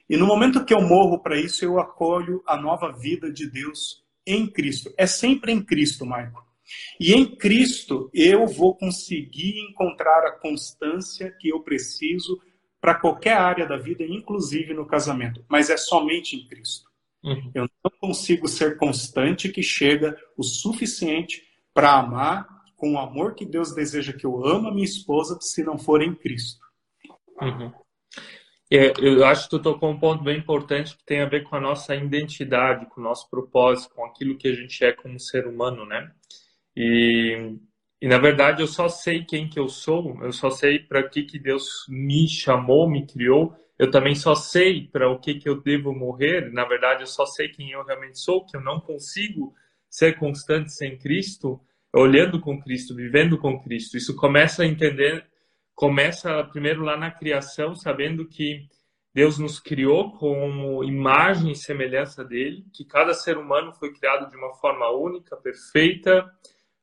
E no momento que eu morro para isso, eu acolho a nova vida de Deus em Cristo. É sempre em Cristo, Marco. E em Cristo eu vou conseguir encontrar a constância que eu preciso para qualquer área da vida, inclusive no casamento. Mas é somente em Cristo. Uhum. Eu não consigo ser constante que chega o suficiente para amar com o amor que Deus deseja que eu ame a minha esposa, se não for em Cristo. Uhum. É, eu acho que tu tocou um ponto bem importante que tem a ver com a nossa identidade, com o nosso propósito, com aquilo que a gente é como ser humano, né? E, e na verdade eu só sei quem que eu sou, eu só sei para que que Deus me chamou, me criou eu também só sei para o que, que eu devo morrer, na verdade, eu só sei quem eu realmente sou, que eu não consigo ser constante sem Cristo, olhando com Cristo, vivendo com Cristo. Isso começa a entender, começa primeiro lá na criação, sabendo que Deus nos criou como imagem e semelhança dele, que cada ser humano foi criado de uma forma única, perfeita,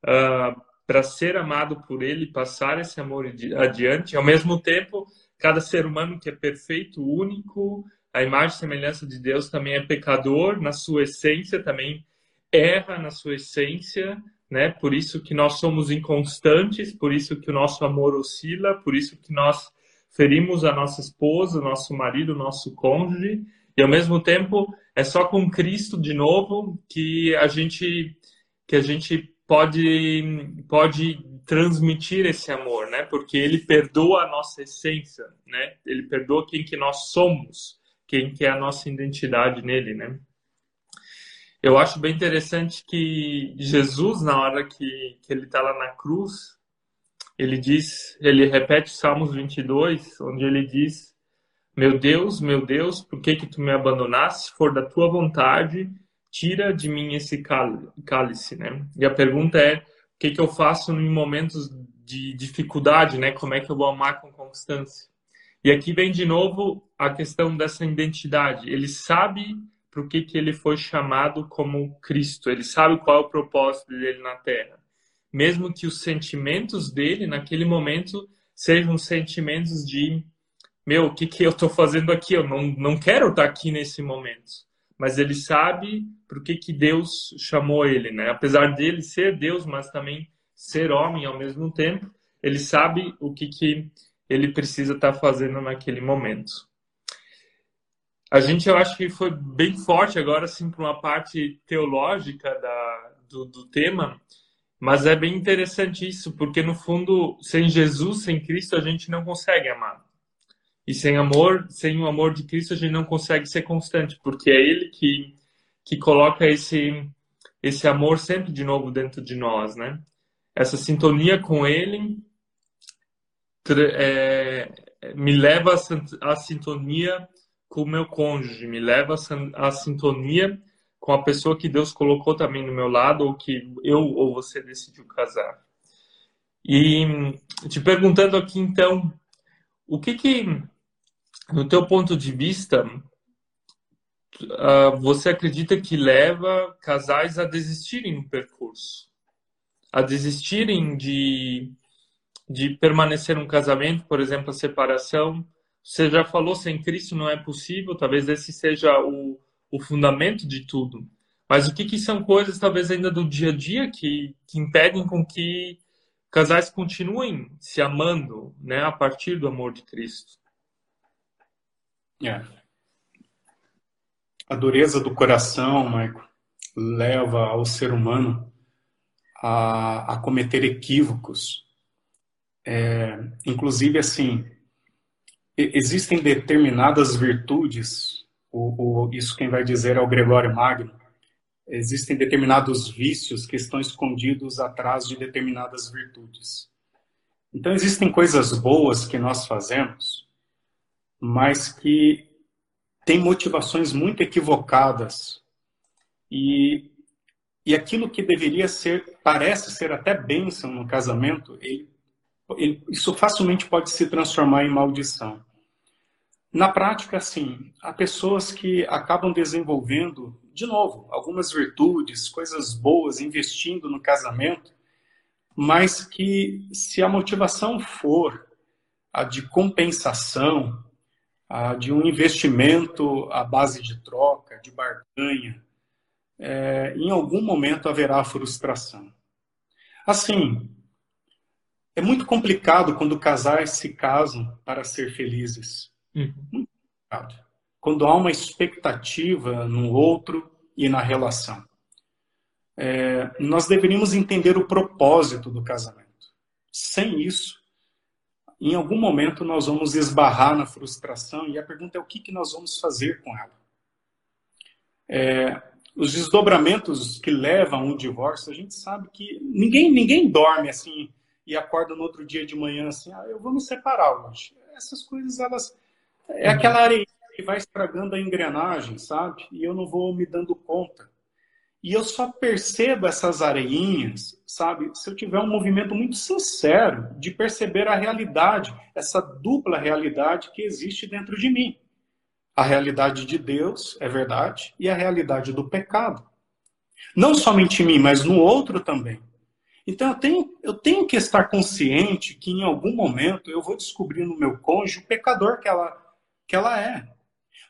uh, para ser amado por ele, passar esse amor adiante. Ao mesmo tempo, cada ser humano que é perfeito, único, a imagem e semelhança de Deus também é pecador na sua essência, também erra na sua essência, né? Por isso que nós somos inconstantes, por isso que o nosso amor oscila, por isso que nós ferimos a nossa esposa, nosso marido, nosso cônjuge, e ao mesmo tempo é só com Cristo de novo que a gente que a gente pode pode transmitir esse amor, né? Porque ele perdoa a nossa essência, né? Ele perdoa quem que nós somos, quem que é a nossa identidade nele, né? Eu acho bem interessante que Jesus, na hora que, que ele está lá na cruz, ele diz, ele repete Salmos 22, onde ele diz: Meu Deus, meu Deus, por que que tu me abandonaste? Se for da tua vontade, tira de mim esse cálice, né? E a pergunta é: o que, que eu faço em momentos de dificuldade, né? Como é que eu vou amar com constância? E aqui vem de novo a questão dessa identidade. Ele sabe para o que, que ele foi chamado como Cristo, ele sabe qual é o propósito dele na Terra. Mesmo que os sentimentos dele, naquele momento, sejam sentimentos de: meu, o que, que eu estou fazendo aqui? Eu não, não quero estar aqui nesse momento. Mas ele sabe o que, que Deus chamou ele, né? Apesar dele ser Deus, mas também ser homem ao mesmo tempo, ele sabe o que, que ele precisa estar fazendo naquele momento. A gente, eu acho que foi bem forte agora, assim, para uma parte teológica da, do, do tema, mas é bem interessante isso, porque no fundo, sem Jesus, sem Cristo, a gente não consegue amar. E sem amor, sem o amor de Cristo, a gente não consegue ser constante, porque é Ele que, que coloca esse, esse amor sempre de novo dentro de nós, né? Essa sintonia com Ele é, me leva à sintonia com o meu cônjuge, me leva à sintonia com a pessoa que Deus colocou também no meu lado ou que eu ou você decidiu casar. E te perguntando aqui então, o que que, no teu ponto de vista, uh, você acredita que leva casais a desistirem do percurso? A desistirem de, de permanecer um casamento, por exemplo, a separação, você já falou, sem Cristo não é possível, talvez esse seja o, o fundamento de tudo. Mas o que, que são coisas, talvez ainda do dia a dia, que, que impedem com que casais continuem se amando né, a partir do amor de Cristo? É. A dureza do coração, Michael, leva ao ser humano a, a cometer equívocos. É, inclusive, assim, existem determinadas virtudes, o, o, isso quem vai dizer é o Gregório Magno, existem determinados vícios que estão escondidos atrás de determinadas virtudes. Então, existem coisas boas que nós fazemos, mas que têm motivações muito equivocadas. E, e aquilo que deveria ser, parece ser até bênção no casamento, ele, ele, isso facilmente pode se transformar em maldição. Na prática, sim, há pessoas que acabam desenvolvendo, de novo, algumas virtudes, coisas boas, investindo no casamento, mas que se a motivação for a de compensação, de um investimento à base de troca, de barganha, é, em algum momento haverá frustração. Assim, é muito complicado quando casais se casam para ser felizes. Uhum. Quando há uma expectativa no outro e na relação. É, nós deveríamos entender o propósito do casamento. Sem isso, em algum momento nós vamos esbarrar na frustração e a pergunta é o que, que nós vamos fazer com ela. É, os desdobramentos que levam a um divórcio, a gente sabe que ninguém, ninguém dorme assim e acorda no outro dia de manhã assim, ah, eu vou me separar hoje. Essas coisas, elas, é aquela areia que vai estragando a engrenagem, sabe? E eu não vou me dando conta. E eu só percebo essas areinhas, sabe? Se eu tiver um movimento muito sincero de perceber a realidade, essa dupla realidade que existe dentro de mim. A realidade de Deus é verdade e a realidade do pecado. Não somente em mim, mas no outro também. Então eu tenho, eu tenho que estar consciente que em algum momento eu vou descobrir no meu cônjuge o pecador que ela que ela é.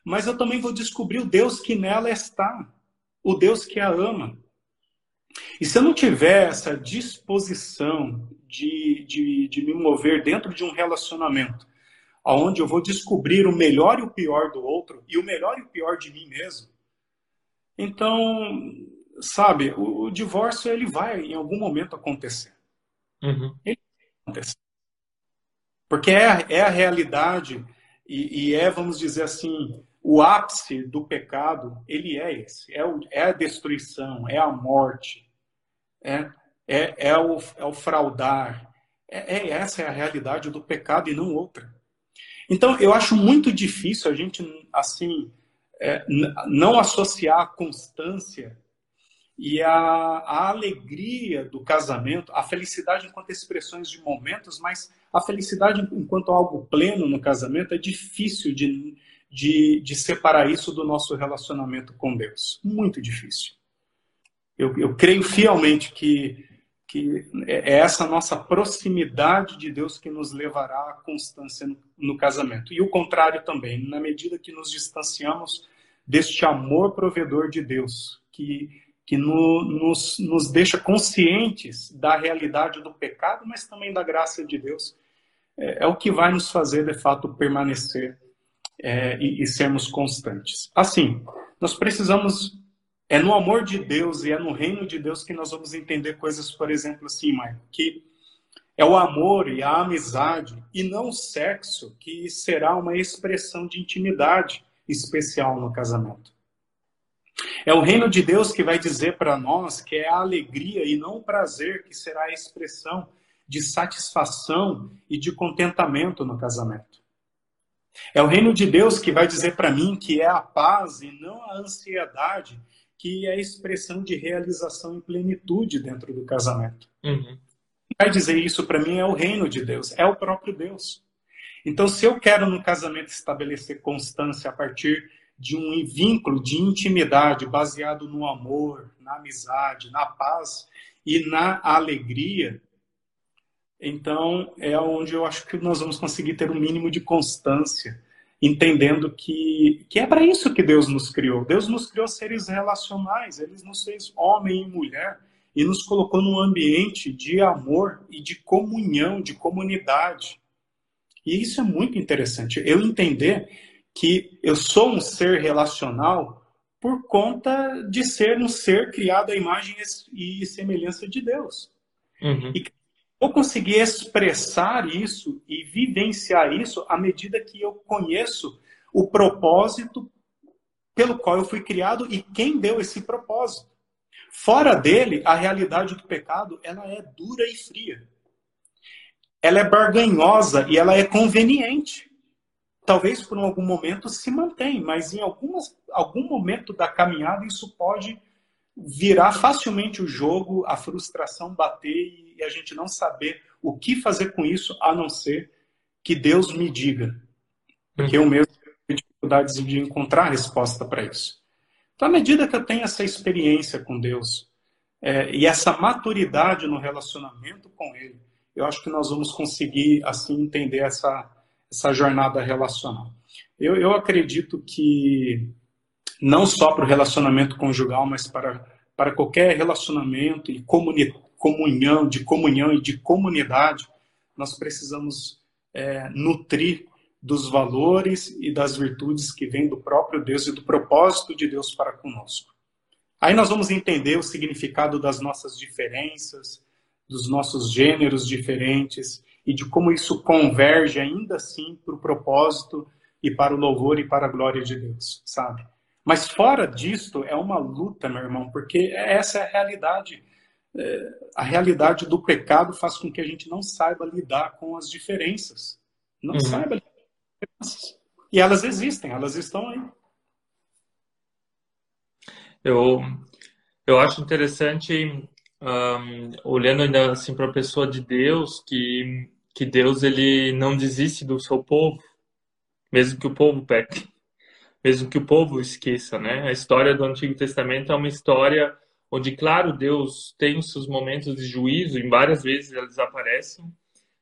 Mas eu também vou descobrir o Deus que nela está, o Deus que a ama. E se eu não tiver essa disposição de, de, de me mover dentro de um relacionamento, onde eu vou descobrir o melhor e o pior do outro, e o melhor e o pior de mim mesmo, então, sabe, o, o divórcio ele vai em algum momento acontecer. Uhum. Ele vai acontecer. Porque é, é a realidade e, e, é, vamos dizer assim, o ápice do pecado, ele é esse, é, o, é a destruição, é a morte, é, é, é, o, é o fraudar, é, é, essa é a realidade do pecado e não outra. Então, eu acho muito difícil a gente, assim, é, não associar a constância e a, a, alegria do casamento, a felicidade enquanto expressões de momentos, mas a felicidade enquanto algo pleno no casamento é difícil de, de, de separar isso do nosso relacionamento com Deus. Muito difícil. Eu, eu creio fielmente que, que é essa nossa proximidade de Deus que nos levará à constância no, no casamento. E o contrário também, na medida que nos distanciamos deste amor provedor de Deus, que, que no, nos, nos deixa conscientes da realidade do pecado, mas também da graça de Deus, é, é o que vai nos fazer, de fato, permanecer é, e, e sermos constantes. Assim, nós precisamos é no amor de Deus e é no reino de Deus que nós vamos entender coisas, por exemplo, assim, Maio, que é o amor e a amizade e não o sexo que será uma expressão de intimidade especial no casamento. É o reino de Deus que vai dizer para nós que é a alegria e não o prazer que será a expressão de satisfação e de contentamento no casamento. É o reino de Deus que vai dizer para mim que é a paz e não a ansiedade que é a expressão de realização e plenitude dentro do casamento. Uhum. Vai dizer isso para mim é o reino de Deus, é o próprio Deus. Então, se eu quero no casamento estabelecer constância a partir de um vínculo de intimidade baseado no amor, na amizade, na paz e na alegria, então é onde eu acho que nós vamos conseguir ter um mínimo de constância entendendo que, que é para isso que Deus nos criou. Deus nos criou seres relacionais, Ele nos fez homem e mulher e nos colocou num ambiente de amor e de comunhão, de comunidade. E isso é muito interessante. Eu entender que eu sou um ser relacional por conta de ser um ser criado à imagem e semelhança de Deus. Uhum. E vou conseguir expressar isso e vivenciar isso à medida que eu conheço o propósito pelo qual eu fui criado e quem deu esse propósito. Fora dele, a realidade do pecado, ela é dura e fria. Ela é barganhosa e ela é conveniente. Talvez por algum momento se mantém, mas em algumas, algum momento da caminhada isso pode virar facilmente o jogo, a frustração bater e a gente não saber o que fazer com isso, a não ser que Deus me diga. Porque eu mesmo tenho dificuldades de encontrar resposta para isso. Então, à medida que eu tenho essa experiência com Deus é, e essa maturidade no relacionamento com Ele, eu acho que nós vamos conseguir, assim, entender essa, essa jornada relacional. Eu, eu acredito que não só para o relacionamento conjugal, mas para, para qualquer relacionamento e comunitário, comunhão, de comunhão e de comunidade, nós precisamos é, nutrir dos valores e das virtudes que vêm do próprio Deus e do propósito de Deus para conosco. Aí nós vamos entender o significado das nossas diferenças, dos nossos gêneros diferentes e de como isso converge ainda assim para o propósito e para o louvor e para a glória de Deus, sabe? Mas fora disto é uma luta, meu irmão, porque essa é a realidade a realidade do pecado faz com que a gente não saiba lidar com as diferenças. Não uhum. saiba lidar com as diferenças. E elas existem, elas estão aí. Eu, eu acho interessante, um, olhando ainda assim para a pessoa de Deus, que, que Deus ele não desiste do seu povo, mesmo que o povo peque, mesmo que o povo esqueça, né? A história do Antigo Testamento é uma história onde, claro, Deus tem os seus momentos de juízo, em várias vezes eles aparecem,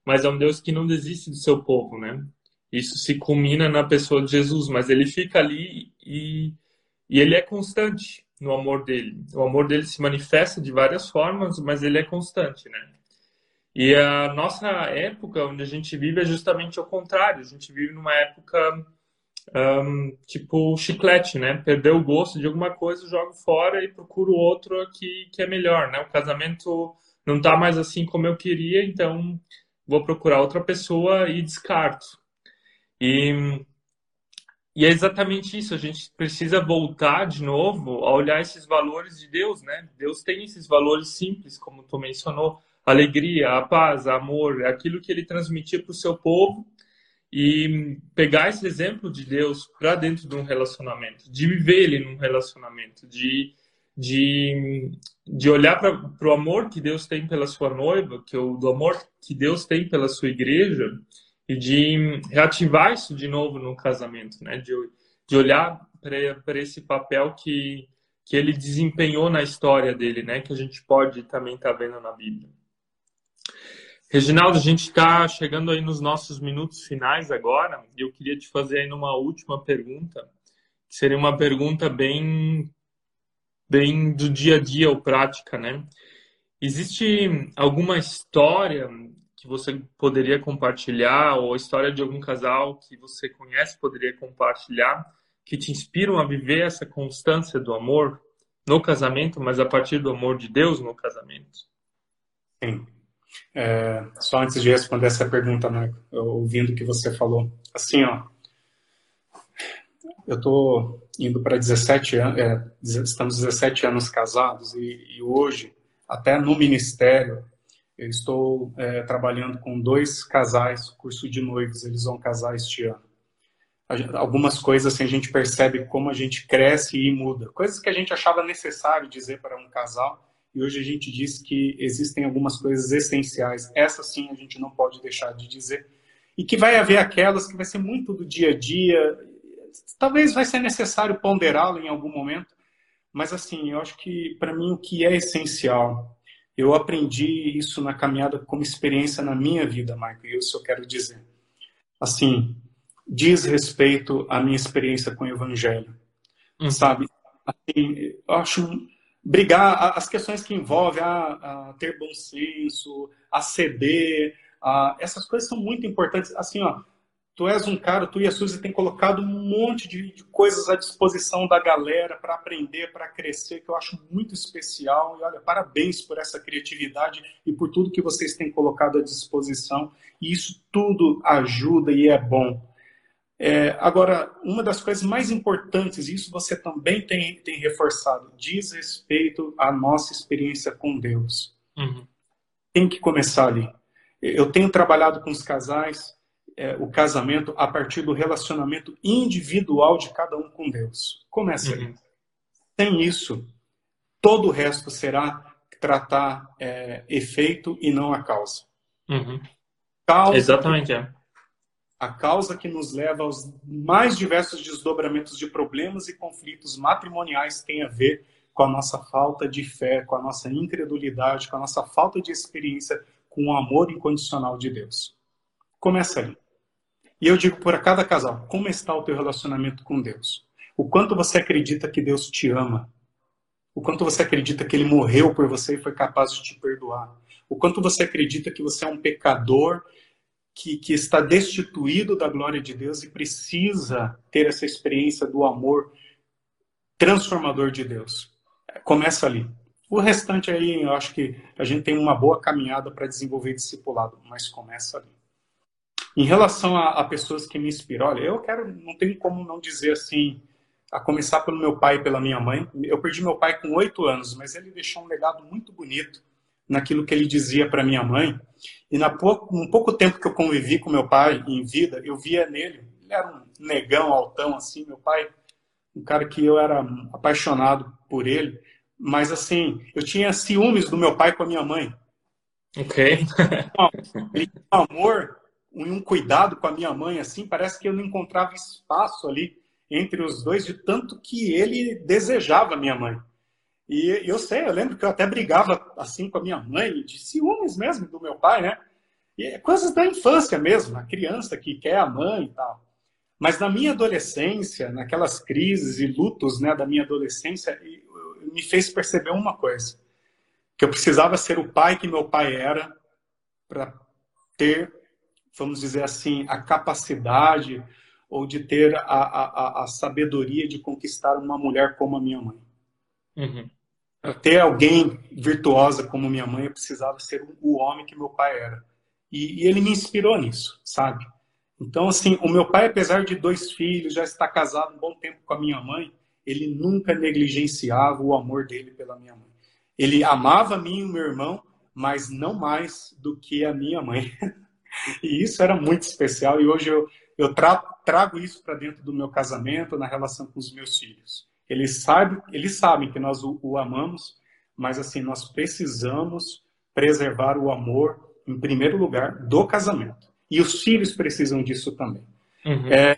mas é um Deus que não desiste do seu povo, né? Isso se culmina na pessoa de Jesus, mas ele fica ali e, e ele é constante no amor dele. O amor dele se manifesta de várias formas, mas ele é constante, né? E a nossa época onde a gente vive é justamente o contrário. A gente vive numa época um, tipo chiclete, né? Perdeu o gosto de alguma coisa, jogo fora e procuro outro que, que é melhor, né? O casamento não tá mais assim como eu queria, então vou procurar outra pessoa e descarto. E, e é exatamente isso, a gente precisa voltar de novo a olhar esses valores de Deus, né? Deus tem esses valores simples, como tu mencionou, alegria, a paz, amor, é aquilo que ele transmitia para o seu povo e pegar esse exemplo de Deus para dentro de um relacionamento, de viver ele num relacionamento, de, de, de olhar para o amor que Deus tem pela sua noiva, que o do amor que Deus tem pela sua igreja, e de reativar isso de novo no casamento, né? De, de olhar para esse papel que, que ele desempenhou na história dele, né? Que a gente pode também estar tá vendo na Bíblia. Reginaldo, a gente está chegando aí nos nossos minutos finais agora, e eu queria te fazer aí uma última pergunta, que seria uma pergunta bem, bem do dia a dia ou prática, né? Existe alguma história que você poderia compartilhar, ou a história de algum casal que você conhece poderia compartilhar, que te inspiram a viver essa constância do amor no casamento, mas a partir do amor de Deus no casamento? Sim. É, só antes de responder essa pergunta, Marco, ouvindo o que você falou, assim, ó, eu tô indo para 17 anos, é, estamos 17 anos casados e, e hoje, até no ministério, eu estou é, trabalhando com dois casais, curso de noivos, eles vão casar este ano. Algumas coisas assim, a gente percebe como a gente cresce e muda. Coisas que a gente achava necessário dizer para um casal, e hoje a gente diz que existem algumas coisas essenciais. Essas sim a gente não pode deixar de dizer. E que vai haver aquelas que vai ser muito do dia a dia. Talvez vai ser necessário ponderá-lo em algum momento. Mas assim, eu acho que para mim o que é essencial eu aprendi isso na caminhada como experiência na minha vida, Michael, e isso eu quero dizer. Assim, diz respeito à minha experiência com o Evangelho, uhum. sabe? Assim, eu acho brigar as questões que envolvem a, a ter bom senso, a ceder, a, essas coisas são muito importantes. Assim, ó, tu és um cara, tu e a Suzy tem colocado um monte de, de coisas à disposição da galera para aprender, para crescer, que eu acho muito especial. E olha, parabéns por essa criatividade e por tudo que vocês têm colocado à disposição. E isso tudo ajuda e é bom. É, agora, uma das coisas mais importantes, isso você também tem, tem reforçado, diz respeito à nossa experiência com Deus. Uhum. Tem que começar ali. Eu tenho trabalhado com os casais é, o casamento a partir do relacionamento individual de cada um com Deus. Começa uhum. aí. Sem isso, todo o resto será tratar é, efeito e não a causa. Uhum. causa Exatamente, é. A causa que nos leva aos mais diversos desdobramentos de problemas e conflitos matrimoniais tem a ver com a nossa falta de fé, com a nossa incredulidade, com a nossa falta de experiência com o amor incondicional de Deus. Começa aí. E eu digo para cada casal, como está o teu relacionamento com Deus? O quanto você acredita que Deus te ama? O quanto você acredita que ele morreu por você e foi capaz de te perdoar? O quanto você acredita que você é um pecador que, que está destituído da glória de Deus e precisa ter essa experiência do amor transformador de Deus? Começa ali. O restante aí, eu acho que a gente tem uma boa caminhada para desenvolver discipulado, mas começa ali. Em relação a, a, pessoas que me inspiram, olha, eu quero, não tem como não dizer assim, a começar pelo meu pai e pela minha mãe. Eu perdi meu pai com oito anos, mas ele deixou um legado muito bonito naquilo que ele dizia para minha mãe. E na pouco, um pouco tempo que eu convivi com meu pai em vida, eu via nele, ele era um negão, altão assim, meu pai, um cara que eu era apaixonado por ele, mas assim, eu tinha ciúmes do meu pai com a minha mãe. Ok. Ele tinha um amor um cuidado com a minha mãe, assim, parece que eu não encontrava espaço ali entre os dois, de tanto que ele desejava a minha mãe. E eu sei, eu lembro que eu até brigava assim com a minha mãe, de ciúmes mesmo do meu pai, né? E é coisas da infância mesmo, a criança que quer a mãe e tal. Mas na minha adolescência, naquelas crises e lutos né, da minha adolescência, me fez perceber uma coisa: que eu precisava ser o pai que meu pai era para ter vamos dizer assim, a capacidade ou de ter a, a, a sabedoria de conquistar uma mulher como a minha mãe. Uhum. Ter alguém virtuosa como minha mãe, eu precisava ser o homem que meu pai era. E, e ele me inspirou nisso, sabe? Então, assim, o meu pai, apesar de dois filhos, já está casado um bom tempo com a minha mãe, ele nunca negligenciava o amor dele pela minha mãe. Ele amava a mim e o meu irmão, mas não mais do que a minha mãe. E isso era muito especial e hoje eu, eu tra trago isso para dentro do meu casamento, na relação com os meus filhos. Eles, sabem, eles sabem que nós o, o amamos, mas assim, nós precisamos preservar o amor em primeiro lugar do casamento. e os filhos precisam disso também. Uhum. É,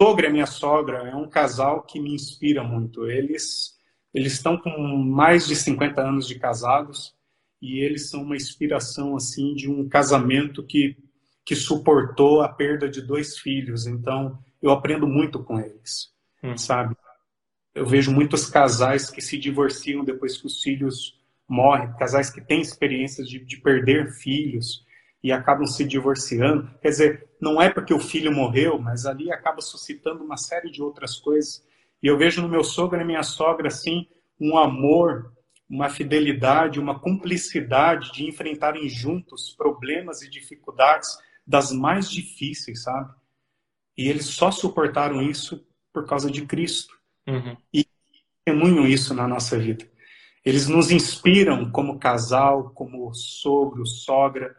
sogra e minha sogra é um casal que me inspira muito. Eles eles estão com mais de 50 anos de casados e eles são uma inspiração assim de um casamento que que suportou a perda de dois filhos. Então, eu aprendo muito com eles, hum. sabe? Eu vejo muitos casais que se divorciam depois que os filhos morrem, casais que têm experiências de, de perder filhos e acabam se divorciando. Quer dizer, não é porque o filho morreu, mas ali acaba suscitando uma série de outras coisas. E eu vejo no meu sogro e na minha sogra, assim, um amor, uma fidelidade, uma cumplicidade de enfrentarem juntos problemas e dificuldades das mais difíceis, sabe? E eles só suportaram isso por causa de Cristo. Uhum. E testemunham isso na nossa vida. Eles nos inspiram como casal, como sogro, sogra.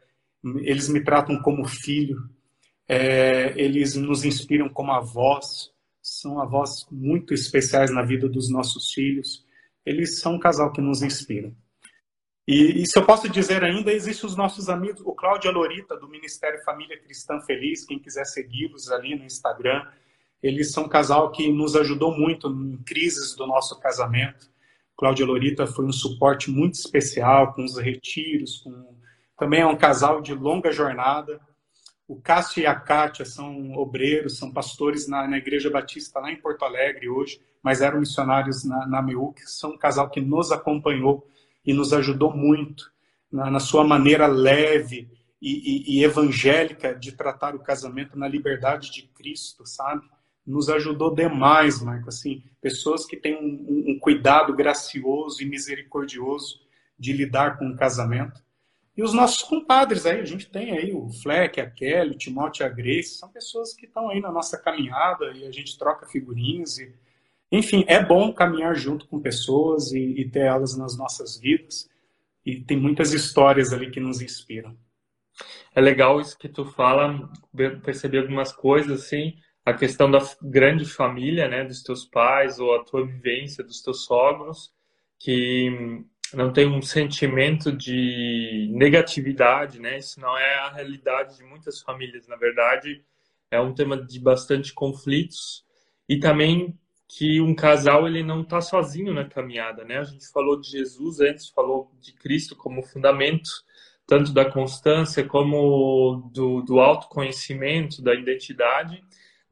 Eles me tratam como filho. É, eles nos inspiram como avós. São avós muito especiais na vida dos nossos filhos. Eles são um casal que nos inspira. E, e, se eu posso dizer ainda, existem os nossos amigos, o Cláudio Alorita, do Ministério Família Cristã Feliz, quem quiser segui-los ali no Instagram. Eles são um casal que nos ajudou muito em crises do nosso casamento. Cláudio Alorita foi um suporte muito especial com os retiros, com... também é um casal de longa jornada. O Cássio e a Kátia são obreiros, são pastores na, na Igreja Batista lá em Porto Alegre hoje, mas eram missionários na, na MEUC, são um casal que nos acompanhou e nos ajudou muito na, na sua maneira leve e, e, e, evangélica de tratar o casamento na liberdade de Cristo, sabe? Nos ajudou demais, Marco. Assim, pessoas que têm um, um cuidado gracioso e misericordioso de lidar com o casamento. E os nossos compadres aí, a gente tem aí o Fleck, a Kelly, o Timóteo a Grace, são pessoas que estão aí na nossa caminhada e a gente troca figurinhas e enfim, é bom caminhar junto com pessoas e, e ter elas nas nossas vidas. E tem muitas histórias ali que nos inspiram. É legal isso que tu fala, perceber algumas coisas assim, a questão da grande família, né, dos teus pais ou a tua vivência dos teus sogros, que não tem um sentimento de negatividade, né? Isso não é a realidade de muitas famílias, na verdade, é um tema de bastante conflitos e também que um casal ele não está sozinho na caminhada, né? A gente falou de Jesus antes, falou de Cristo como fundamento tanto da constância como do, do autoconhecimento, da identidade,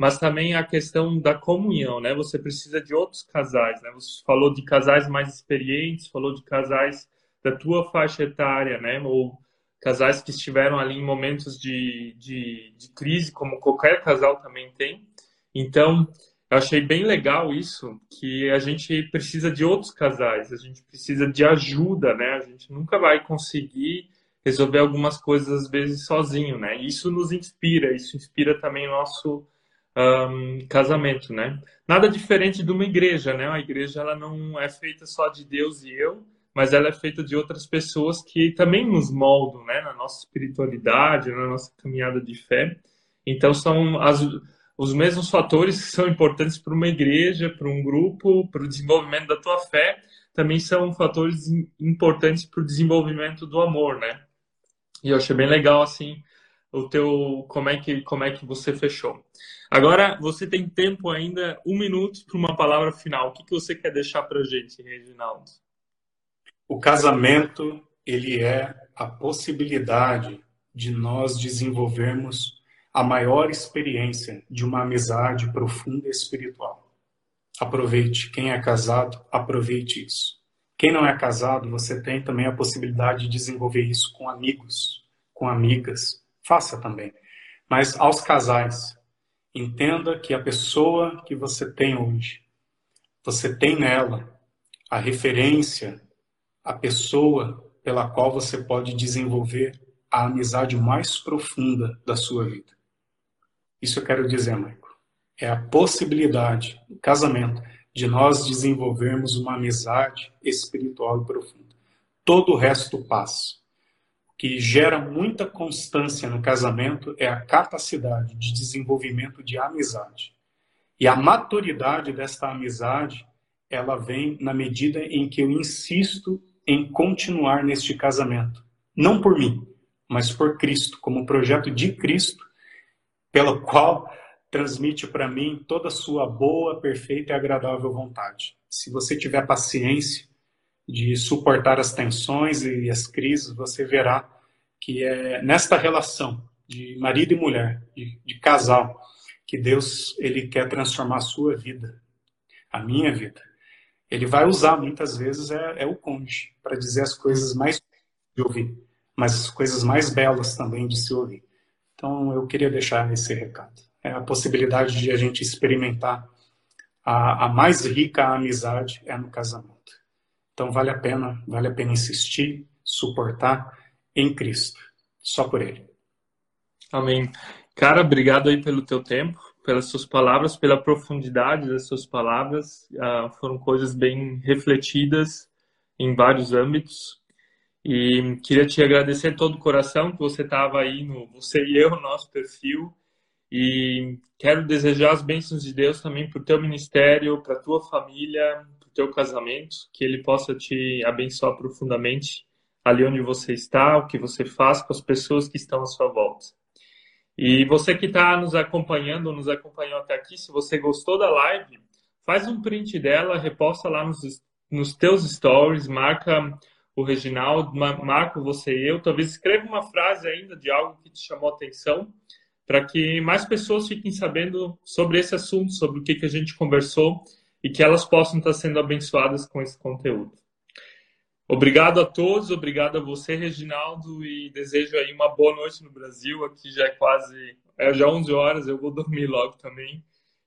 mas também a questão da comunhão, né? Você precisa de outros casais, né? Você falou de casais mais experientes, falou de casais da tua faixa etária, né? Ou casais que estiveram ali em momentos de, de, de crise, como qualquer casal também tem. Então, eu achei bem legal isso, que a gente precisa de outros casais, a gente precisa de ajuda, né? A gente nunca vai conseguir resolver algumas coisas às vezes sozinho, né? Isso nos inspira, isso inspira também o nosso um, casamento, né? Nada diferente de uma igreja, né? A igreja ela não é feita só de Deus e eu, mas ela é feita de outras pessoas que também nos moldam, né? Na nossa espiritualidade, na nossa caminhada de fé. Então são as os mesmos fatores que são importantes para uma igreja, para um grupo, para o desenvolvimento da tua fé, também são fatores importantes para o desenvolvimento do amor, né? E eu achei bem legal assim o teu como é que como é que você fechou. Agora você tem tempo ainda um minuto para uma palavra final. O que, que você quer deixar para a gente, Reginaldo? O casamento ele é a possibilidade de nós desenvolvermos a maior experiência de uma amizade profunda e espiritual. Aproveite. Quem é casado, aproveite isso. Quem não é casado, você tem também a possibilidade de desenvolver isso com amigos, com amigas. Faça também. Mas aos casais, entenda que a pessoa que você tem hoje, você tem nela a referência, a pessoa pela qual você pode desenvolver a amizade mais profunda da sua vida. Isso eu quero dizer, Maico. É a possibilidade, no casamento, de nós desenvolvermos uma amizade espiritual e profunda. Todo o resto passa. Que gera muita constância no casamento é a capacidade de desenvolvimento de amizade. E a maturidade desta amizade, ela vem na medida em que eu insisto em continuar neste casamento. Não por mim, mas por Cristo, como projeto de Cristo pelo qual transmite para mim toda a sua boa, perfeita e agradável vontade. Se você tiver paciência de suportar as tensões e as crises, você verá que é nesta relação de marido e mulher, de, de casal, que Deus ele quer transformar a sua vida, a minha vida. Ele vai usar muitas vezes é, é o cônjuge para dizer as coisas mais de ouvir, mas as coisas mais belas também de se ouvir. Então eu queria deixar esse recado é a possibilidade de a gente experimentar a, a mais rica amizade é no casamento. Então vale a pena, vale a pena insistir, suportar em Cristo, só por Ele. Amém. Cara, obrigado aí pelo teu tempo, pelas suas palavras, pela profundidade das suas palavras. Uh, foram coisas bem refletidas em vários âmbitos. E queria te agradecer de todo o coração que você estava aí no você e eu, no nosso perfil, e quero desejar as bênçãos de Deus também para o teu ministério, para a tua família, teu casamento, que Ele possa te abençoar profundamente ali onde você está, o que você faz com as pessoas que estão à sua volta. E você que está nos acompanhando, nos acompanhou até aqui, se você gostou da live, faz um print dela, reposta lá nos, nos teus stories, marca o Reginaldo, marca você e eu, talvez escreva uma frase ainda de algo que te chamou a atenção para que mais pessoas fiquem sabendo sobre esse assunto, sobre o que, que a gente conversou e que elas possam estar sendo abençoadas com esse conteúdo. Obrigado a todos, obrigado a você, Reginaldo, e desejo aí uma boa noite no Brasil. Aqui já é quase, é já 11 horas, eu vou dormir logo também.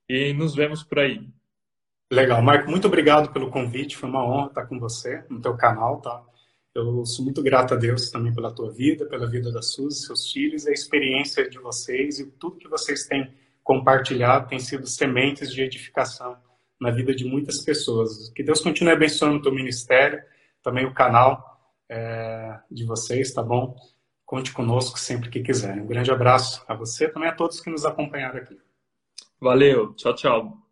E nos vemos por aí. Legal, Marco, muito obrigado pelo convite. Foi uma honra estar com você no teu canal, tá? Eu sou muito grato a Deus também pela tua vida, pela vida da Suzy, seus filhos, a experiência de vocês e tudo que vocês têm compartilhado tem sido sementes de edificação na vida de muitas pessoas. Que Deus continue abençoando o teu ministério, também o canal é, de vocês, tá bom? Conte conosco sempre que quiserem. Um grande abraço a você também a todos que nos acompanharam aqui. Valeu, tchau, tchau.